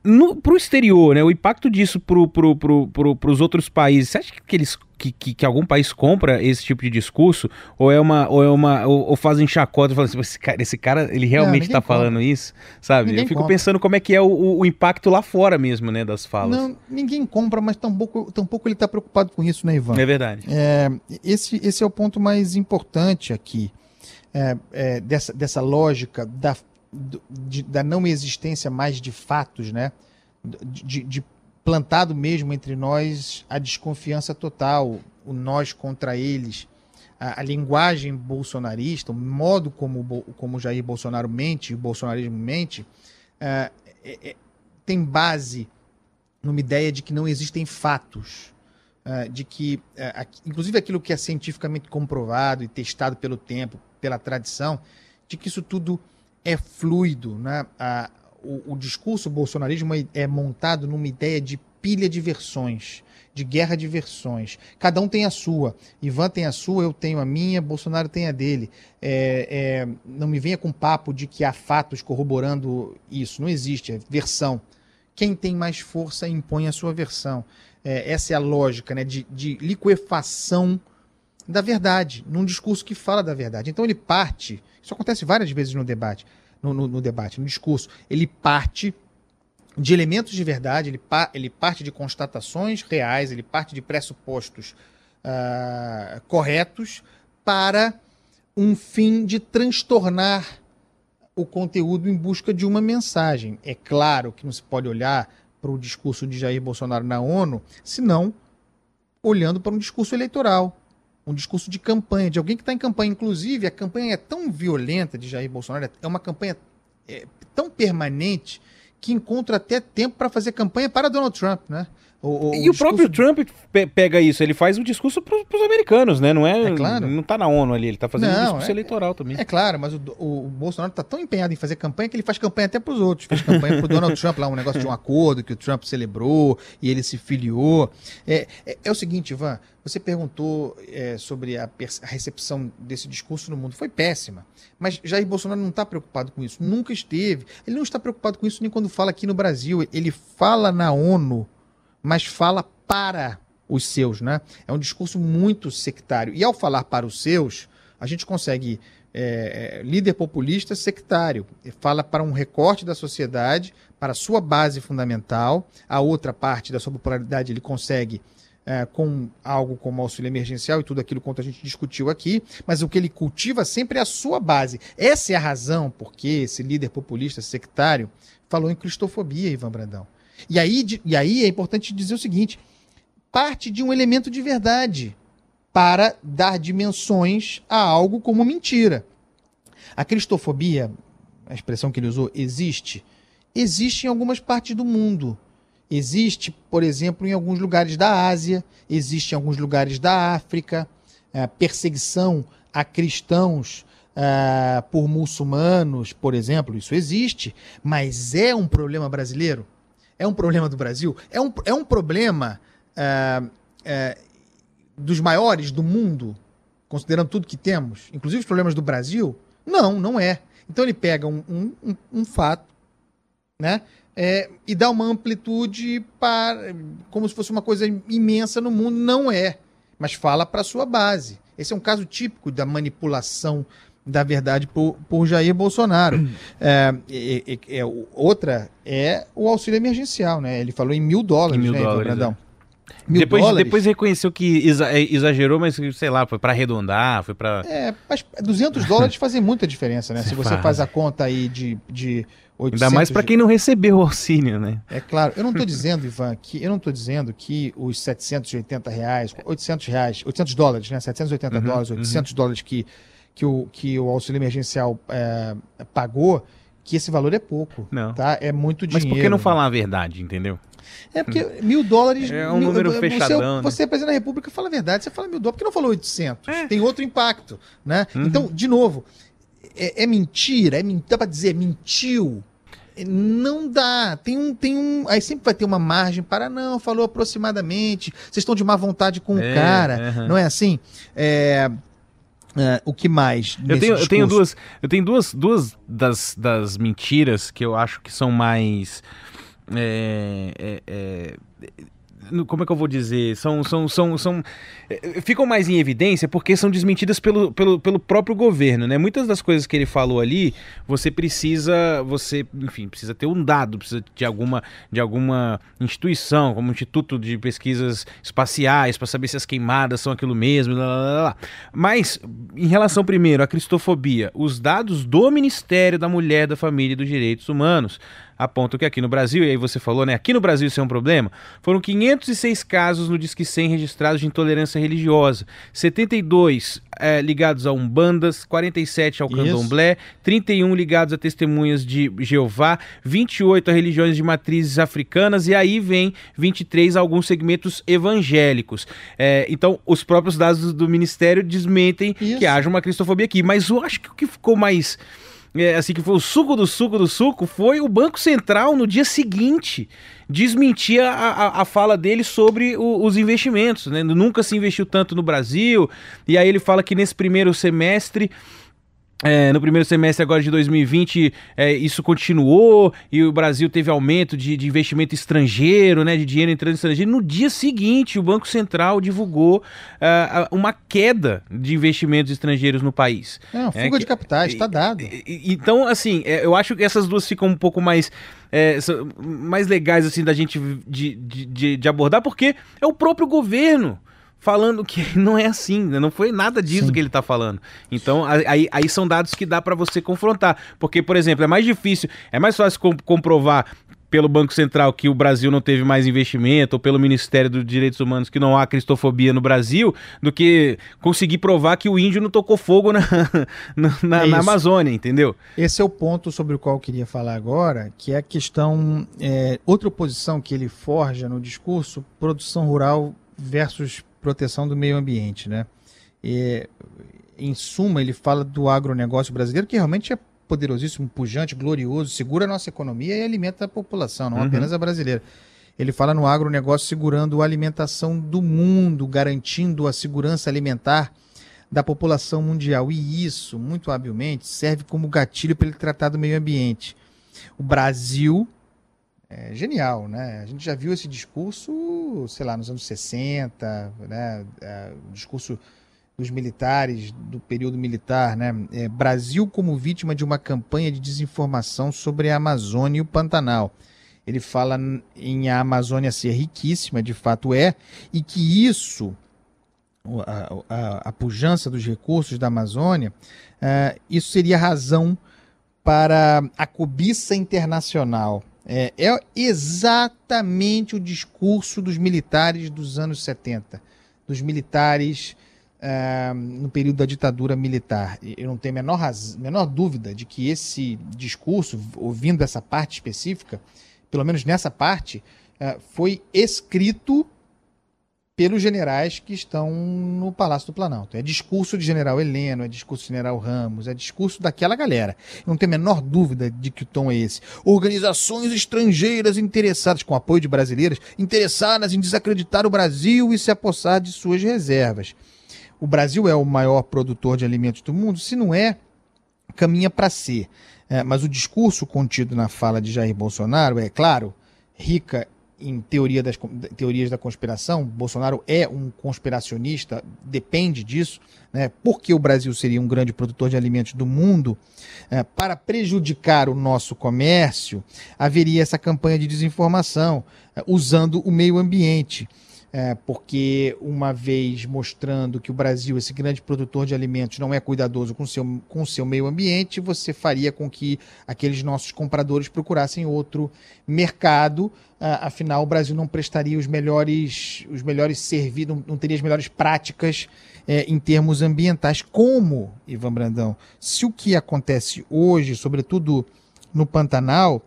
No, pro exterior, né, o impacto disso pro, pro, pro, pro, pros outros países, você acha que, eles, que, que, que, algum país compra esse tipo de discurso? Ou é uma. Ou, é uma, ou, ou fazem chacota falando assim, esse cara, esse cara ele realmente está falando isso? Sabe? Ninguém Eu fico compra. pensando como é que é o, o, o, impacto lá fora mesmo, né, das falas. Não, ninguém compra, mas tampouco, tampouco ele está preocupado com isso, né, Ivan? É verdade. É, esse, esse é o ponto mais importante aqui. É, é, dessa, dessa lógica da de, da não existência mais de fatos, né? De, de, plantado mesmo entre nós a desconfiança total, o nós contra eles, a, a, linguagem bolsonarista, o modo como, como Jair Bolsonaro mente, o bolsonarismo mente, é, é, é, tem base numa ideia de que não existem fatos. Uh, de que, uh, inclusive aquilo que é cientificamente comprovado e testado pelo tempo, pela tradição, de que isso tudo é fluido, né? A, o, o discurso bolsonarismo é, é montado numa ideia de pilha de versões, de guerra de versões. Cada um tem a sua. Ivan tem a sua, eu tenho a minha, Bolsonaro tem a dele. É, é, não me venha com papo de que há fatos corroborando isso. Não existe, é versão. Quem tem mais força impõe a sua versão. É, essa é a lógica né, de, de liquefação da verdade, num discurso que fala da verdade. Então ele parte, isso acontece várias vezes no debate, no, no, no debate, no discurso, ele parte de elementos de verdade, ele, pa, ele parte de constatações reais, ele parte de pressupostos uh, corretos para um fim de transtornar o conteúdo em busca de uma mensagem. É claro que não se pode olhar para o discurso de Jair Bolsonaro na ONU, senão olhando para um discurso eleitoral, um discurso de campanha, de alguém que está em campanha. Inclusive, a campanha é tão violenta de Jair Bolsonaro, é uma campanha é, tão permanente que encontra até tempo para fazer campanha para Donald Trump, né? O, o, e o, o próprio Trump pega isso, ele faz um discurso para os americanos, né? Não é, é claro. não está na ONU ali, ele está fazendo não, um discurso é, eleitoral também. É claro, mas o, o Bolsonaro está tão empenhado em fazer campanha que ele faz campanha até para os outros. Fez campanha para o Donald Trump lá, um negócio de um acordo que o Trump celebrou e ele se filiou. É, é, é o seguinte, Ivan, você perguntou é, sobre a, a, recepção desse discurso no mundo. Foi péssima. Mas Jair Bolsonaro não está preocupado com isso. Nunca esteve. Ele não está preocupado com isso nem quando fala aqui no Brasil. Ele fala na ONU mas fala para os seus, né? É um discurso muito sectário. E ao falar para os seus, a gente consegue é, é, líder populista sectário. Fala para um recorte da sociedade, para a sua base fundamental. A outra parte da sua popularidade ele consegue é, com algo como auxílio emergencial e tudo aquilo quanto a gente discutiu aqui, mas o que ele cultiva sempre é a sua base. Essa é a razão porque esse líder populista sectário falou em cristofobia, Ivan Brandão. E aí, e aí é importante dizer o seguinte: parte de um elemento de verdade para dar dimensões a algo como mentira. A cristofobia, a expressão que ele usou, existe? Existe em algumas partes do mundo. Existe, por exemplo, em alguns lugares da Ásia, existe em alguns lugares da África, é, perseguição a cristãos é, por muçulmanos, por exemplo, isso existe, mas é um problema brasileiro? É um problema do Brasil? É um, é um problema é, é, dos maiores do mundo, considerando tudo que temos, inclusive os problemas do Brasil? Não, não é. Então ele pega um, um, um, um fato, né? É, e dá uma amplitude para como se fosse uma coisa imensa no mundo, não é, mas fala para sua base. Esse é um caso típico da manipulação da verdade por, por Jair Bolsonaro. É, é, é, outra é o auxílio emergencial, né? Ele falou em mil dólares, em mil né, dólares, Brandão? É. Mil depois, dólares. depois reconheceu que é, exagerou, mas sei lá, foi para arredondar, foi para. É, mas 200 dólares fazem muita diferença, né? Se você faz. faz a conta aí de, de 800... Ainda mais para quem não recebeu o auxílio, né? É claro. Eu não estou dizendo, Ivan, que eu não estou dizendo que os 780 reais, 800 reais, 800 dólares, né? 780 uhum, dólares, 800 uhum. dólares que, que, o, que o auxílio emergencial é, pagou, que esse valor é pouco. Não. Tá? É muito dinheiro. Mas por que não falar a verdade, entendeu? É porque mil dólares. É um número mil, fechadão. Você, você é presidente da República, fala a verdade, você fala mil dólares. Por que não falou 800? É. Tem outro impacto. Né? Uhum. Então, de novo, é, é mentira, é, dá para dizer, mentiu. Não dá. Tem um, tem um. Aí sempre vai ter uma margem para. Não, falou aproximadamente. Vocês estão de má vontade com é, o cara. Uhum. Não é assim? É. Uh, o que mais? Eu tenho, eu tenho, duas, eu tenho duas, duas das, das mentiras que eu acho que são mais é, é, é, como é que eu vou dizer? São, são, são, são é, ficam mais em evidência porque são desmentidas pelo, pelo, pelo próprio governo, né? Muitas das coisas que ele falou ali, você precisa, você, enfim, precisa ter um dado, precisa de alguma, de alguma instituição, como o Instituto de Pesquisas Espaciais, para saber se as queimadas são aquilo mesmo, lá, lá, lá. Mas, em relação primeiro à cristofobia, os dados do Ministério da Mulher, da Família e dos Direitos Humanos apontam que aqui no Brasil, e aí você falou, né? Aqui no Brasil isso é um problema. Foram 506 casos no Disque 100 registrados de intolerância religiosa, 72 é, ligados a umbandas, 47 ao candomblé, 31 ligados a testemunhas de Jeová, 28 a religiões de matrizes africanas e aí vem 23 a alguns segmentos evangélicos. É, então, os próprios dados do, do Ministério desmentem Isso. que haja uma cristofobia aqui. Mas eu acho que o que ficou mais é, assim, que foi o suco do suco do suco, foi o Banco Central no dia seguinte desmentir a, a, a fala dele sobre o, os investimentos. Né? Nunca se investiu tanto no Brasil, e aí ele fala que nesse primeiro semestre é, no primeiro semestre agora de 2020, é, isso continuou e o Brasil teve aumento de, de, investimento estrangeiro, né, de dinheiro entrando estrangeiro. No dia seguinte, o Banco Central divulgou uh, uma queda de investimentos estrangeiros no país. É, uma fuga é, de capitais, está dado. Então, assim, é, eu acho que essas duas ficam um pouco mais, é, mais legais assim da gente de, de, de abordar, porque é o próprio governo falando que não é assim, né? não foi nada disso Sim. que ele está falando. Então, aí, aí são dados que dá para você confrontar. Porque, por exemplo, é mais difícil, é mais fácil comprovar pelo Banco Central que o Brasil não teve mais investimento, ou pelo Ministério dos Direitos Humanos que não há cristofobia no Brasil, do que conseguir provar que o índio não tocou fogo na, na, na, é na Amazônia, entendeu? Esse é o ponto sobre o qual eu queria falar agora, que é a questão. É, outra oposição que ele forja no discurso: produção rural versus proteção do meio ambiente, né? E, em suma, ele fala do agronegócio brasileiro, que realmente é poderosíssimo, pujante, glorioso, segura a nossa economia e alimenta a população, não uhum. apenas a brasileira. Ele fala no agronegócio segurando a alimentação do mundo, garantindo a segurança alimentar da população mundial. E isso, muito habilmente, serve como gatilho para ele tratar do meio ambiente. O Brasil é genial, né? A gente já viu esse discurso, sei lá, nos anos 60, né? É, o discurso dos militares, do período militar, né? É, Brasil como vítima de uma campanha de desinformação sobre a Amazônia e o Pantanal. Ele fala em a Amazônia ser riquíssima, de fato é, e que isso, a, a, a pujança dos recursos da Amazônia, uh, isso seria razão para a cobiça internacional. É, é, exatamente o discurso dos militares dos anos 70, dos militares uh, no período da ditadura militar. Eu não tenho a menor, menor dúvida de que esse discurso, ouvindo essa parte específica, pelo menos nessa parte, uh, foi escrito pelos generais que estão no Palácio do Planalto. É discurso de general Heleno, é discurso de general Ramos, é discurso daquela galera. não tenho a menor dúvida de que o tom é esse. Organizações estrangeiras interessadas, com apoio de brasileiras, interessadas em desacreditar o Brasil e se apossar de suas reservas. O Brasil é o maior produtor de alimentos do mundo? Se não é, caminha para ser. É, mas o discurso contido na fala de Jair Bolsonaro é, claro, rica em teoria das, teorias da conspiração, Bolsonaro é um conspiracionista, depende disso, né? porque o Brasil seria um grande produtor de alimentos do mundo, é, para prejudicar o nosso comércio, haveria essa campanha de desinformação, é, usando o meio ambiente é, porque uma vez mostrando que o Brasil, esse grande produtor de alimentos, não é cuidadoso com seu, o com seu meio ambiente, você faria com que aqueles nossos compradores procurassem outro mercado. Ah, afinal, o Brasil não prestaria os melhores, os melhores serviços, não, não teria as melhores práticas é, em termos ambientais. Como, Ivan Brandão, se o que acontece hoje, sobretudo no Pantanal,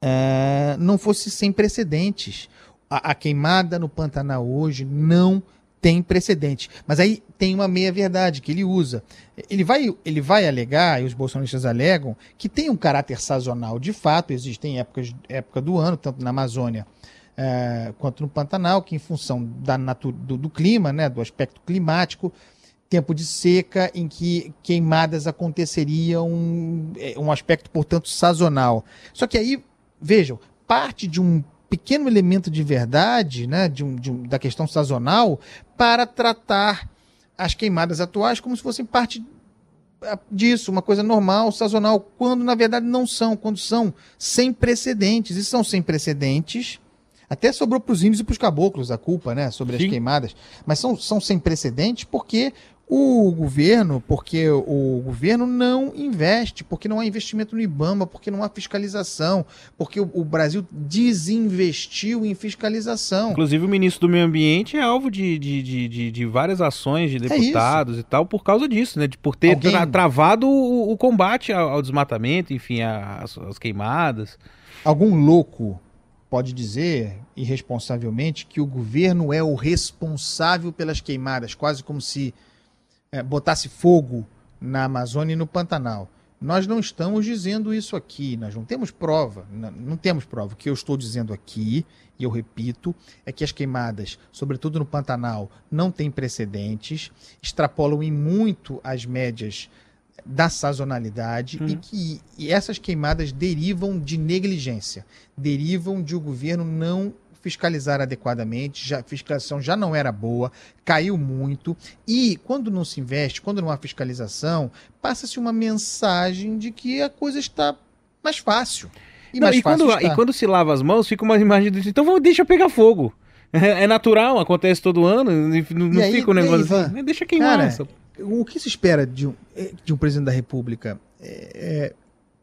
é, não fosse sem precedentes a, a queimada no Pantanal hoje não tem precedente. Mas aí tem uma meia-verdade que ele usa. Ele vai, ele vai alegar, e os bolsonaristas alegam, que tem um caráter sazonal. De fato, existem épocas época do ano, tanto na Amazônia é, quanto no Pantanal, que em função da do, do, clima, né, do aspecto climático, tempo de seca em que queimadas aconteceriam, um, é, um aspecto, portanto, sazonal. Só que aí, vejam, parte de um pequeno elemento de verdade, né, de um, de um, da questão sazonal, para tratar as queimadas atuais como se fossem parte ah, disso, uma coisa normal, sazonal, quando na verdade não são, quando são sem precedentes. E são sem precedentes. Até sobrou para os índios e para os caboclos a culpa, né, sobre Sim. as queimadas. Mas são, são sem precedentes porque o governo, porque o governo não investe, porque não há investimento no IBAMA, porque não há fiscalização, porque o, o Brasil desinvestiu em fiscalização. Inclusive, o ministro do Meio Ambiente é alvo de, de, de, de várias ações de é deputados é e tal, por causa disso, né? De, por ter Alguém... tra travado o, o, combate ao, ao, desmatamento, enfim, às queimadas. Algum louco pode dizer, irresponsavelmente, que o governo é o responsável pelas queimadas, quase como se é, botasse fogo na Amazônia e no Pantanal. Nós não estamos dizendo isso aqui, nós não temos prova, não, não, temos prova. O que eu estou dizendo aqui, e eu repito, é que as queimadas, sobretudo no Pantanal, não têm precedentes, extrapolam em muito as médias da sazonalidade e que e essas queimadas derivam de negligência, derivam de o governo não fiscalizar adequadamente, já, a fiscalização já não era boa, caiu muito, e quando não se investe, quando não há fiscalização, passa-se uma mensagem de que a coisa está mais fácil. E, não, mais e, fácil quando, e quando se lava as mãos, fica uma imagem de então vamos, deixa pegar fogo. É, é natural, acontece todo ano, não, não fica um negócio Ivan, assim. Deixa queimar. Cara, o que se espera de um, de um presidente da República? É, é,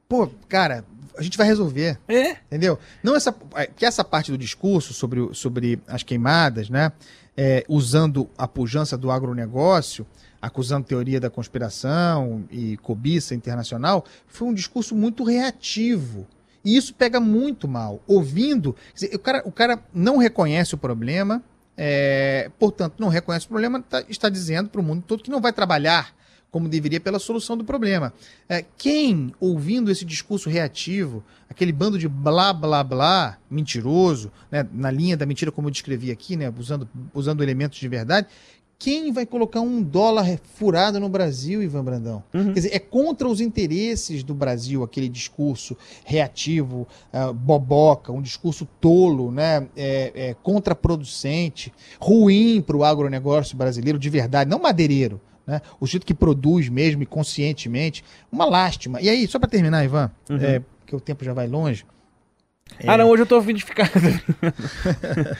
pô, cara, a gente vai resolver. É. Entendeu? Não essa, é, que essa parte do discurso sobre, sobre as queimadas, né? É, usando a pujança do agronegócio, acusando teoria da conspiração e cobiça internacional, foi um discurso muito reativo. E isso pega muito mal. Ouvindo, dizer, o, cara, o cara não reconhece o problema, é, portanto, não reconhece o problema, tá, está dizendo para o mundo todo que não vai trabalhar como deveria pela solução do problema. É, quem, ouvindo esse discurso reativo, aquele bando de blá blá blá, mentiroso, né, na linha da mentira, como eu descrevi aqui, né, usando, usando elementos de verdade, quem vai colocar um dólar furado no Brasil, Ivan Brandão? Uhum. Quer dizer, é contra os interesses do Brasil aquele discurso reativo, uh, boboca, um discurso tolo, né? É, é, contraproducente, ruim para o agronegócio brasileiro de verdade, não madeireiro né? O jeito que produz mesmo e conscientemente. Uma lástima. E aí, só para terminar, Ivan, uhum. é, porque o tempo já vai longe. É... Ah, não, hoje eu tô ficar.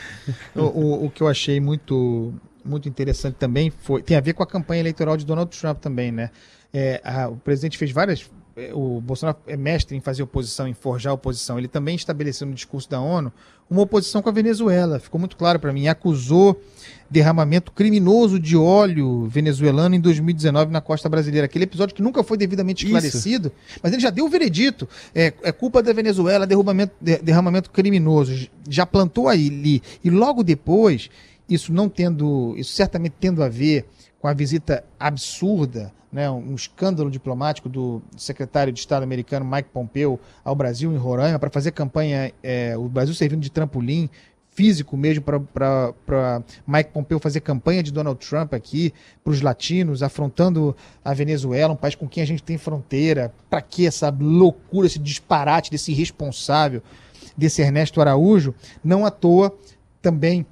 o, o, o, que eu achei muito, muito interessante também foi. Tem a ver com a campanha eleitoral de Donald Trump também, né? É, a, o presidente fez várias. É, o Bolsonaro é mestre em fazer oposição, em forjar oposição. Ele também estabeleceu no discurso da ONU uma oposição com a Venezuela. Ficou muito claro para mim. Acusou derramamento criminoso de óleo venezuelano em 2019 na costa brasileira. Aquele episódio que nunca foi devidamente esclarecido, Isso. mas ele já deu o veredito. É, é culpa da Venezuela, derramamento, derramamento criminoso. Já plantou aí. E logo depois, isso não tendo, isso certamente tendo a ver com a visita absurda, né, um escândalo diplomático do secretário de Estado americano Mike Pompeo ao Brasil, em Roraima, para fazer campanha, é, o Brasil servindo de trampolim físico mesmo para Mike Pompeo fazer campanha de Donald Trump aqui, para os latinos, afrontando a Venezuela, um país com quem a gente tem fronteira. Para que essa loucura, esse disparate desse irresponsável, desse Ernesto Araújo? Não à toa também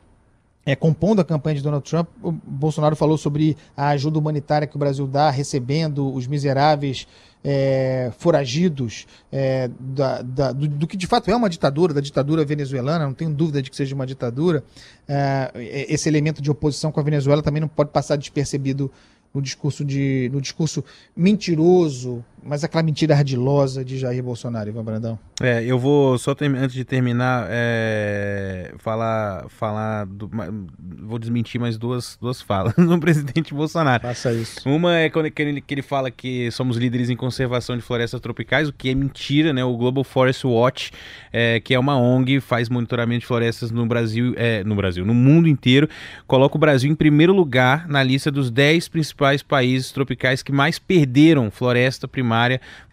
é, compondo a campanha de Donald Trump, o Bolsonaro falou sobre a ajuda humanitária que o Brasil dá, recebendo os miseráveis é, foragidos é, da, da, do, do, que de fato é uma ditadura, da ditadura venezuelana, não tenho dúvida de que seja uma ditadura. É, esse elemento de oposição com a Venezuela também não pode passar despercebido no discurso de no discurso mentiroso, mas aquela mentira ardilosa de Jair Bolsonaro, Ivan Brandão. É, eu vou só antes de terminar é, falar falar do, vou desmentir mais duas duas falas do presidente Bolsonaro. Faça isso. Uma é quando que ele, que ele fala que somos líderes em conservação de florestas tropicais, o que é mentira, né? O Global Forest Watch, é, que é uma ONG faz monitoramento de florestas no Brasil, é, no Brasil, no mundo inteiro, coloca o Brasil em primeiro lugar na lista dos 10 principais principais países tropicais que mais perderam floresta primária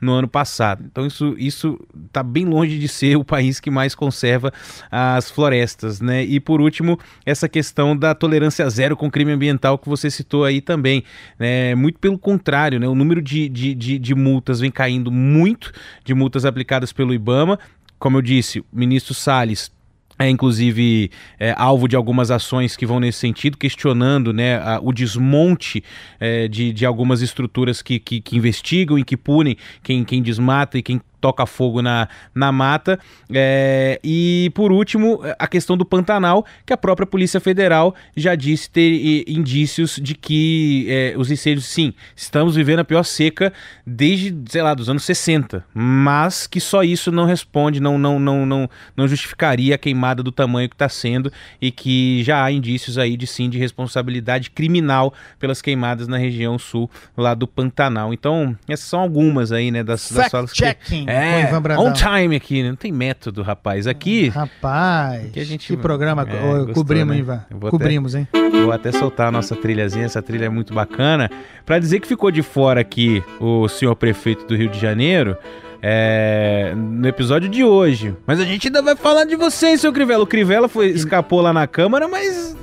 no ano passado. Então isso isso está bem longe de ser o país que mais conserva as florestas, né? E por último essa questão da tolerância zero com crime ambiental que você citou aí também, né? Muito pelo contrário, né? O número de, de, de, de multas vem caindo muito, de multas aplicadas pelo IBAMA. Como eu disse, o ministro Salles é inclusive é, alvo de algumas ações que vão nesse sentido, questionando né, a, o desmonte é, de, de algumas estruturas que, que, que, investigam e que punem quem, quem desmata e quem toca fogo na, na mata. É, e por último, a questão do Pantanal, que a própria Polícia Federal já disse ter e, indícios de que é, os incêndios, sim, estamos vivendo a pior seca desde, sei lá, dos anos 60, mas que só isso não responde, não, não, não, não, não justificaria a queimada do tamanho que está sendo e que já há indícios aí de sim de responsabilidade criminal pelas queimadas na região sul lá do Pantanal. Então, essas são algumas aí, né, das, das falas que, é, on time aqui, né? não tem método, rapaz. Aqui. Rapaz. Aqui a gente, que programa é, gostou, cobrimos, né? Ivan? Cobrimos, até, hein? Vou até soltar a nossa trilhazinha, essa trilha é muito bacana. Para dizer que ficou de fora aqui o senhor prefeito do Rio de Janeiro. É, no episódio de hoje. Mas a gente ainda vai falar de vocês, seu Crivella. O Crivella foi, escapou lá na Câmara, mas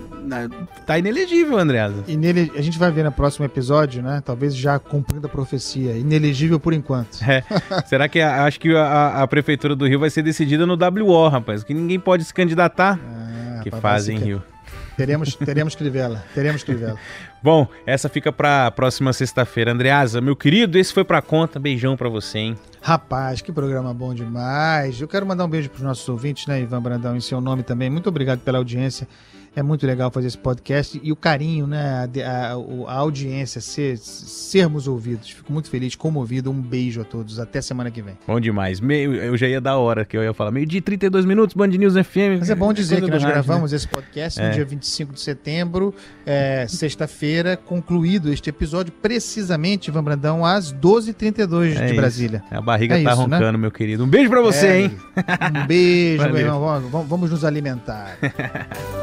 tá inelegível, Andreasa. Inele... A gente vai ver no próximo episódio, né? Talvez já cumprindo a profecia. Inelegível por enquanto. É. Será que a, acho que a, a, Prefeitura do Rio vai ser decidida no WO, rapaz? Que ninguém pode se candidatar. É, que fazem Rio. Teremos, teremos Crivella. Teremos Crivella. Bom, essa fica pra próxima sexta-feira. Andreasa, meu querido, esse foi pra conta. Beijão pra você, hein? Rapaz, que programa bom demais. Eu quero mandar um beijo pros nossos ouvintes, né, Ivan Brandão, em seu nome também. Muito obrigado pela audiência. É muito legal fazer esse podcast e o carinho, né? A, a, a, audiência, ser, sermos ouvidos. Fico muito feliz, comovido. Um beijo a todos. Até semana que vem. Bom demais. Meio, eu já ia dar hora que eu ia falar. Meio de 32 minutos, Band News FM. Mas é bom dizer que nós rádio, gravamos né? esse podcast é. no dia 25 de setembro, é, sexta-feira, concluído este episódio, precisamente, Ivan Brandão, às 12h32 é de Brasília. A barriga é tá isso, né? roncando, né? meu querido. Um beijo para você, é, hein? Um beijo, meu irmão. Vamos, vamos nos alimentar.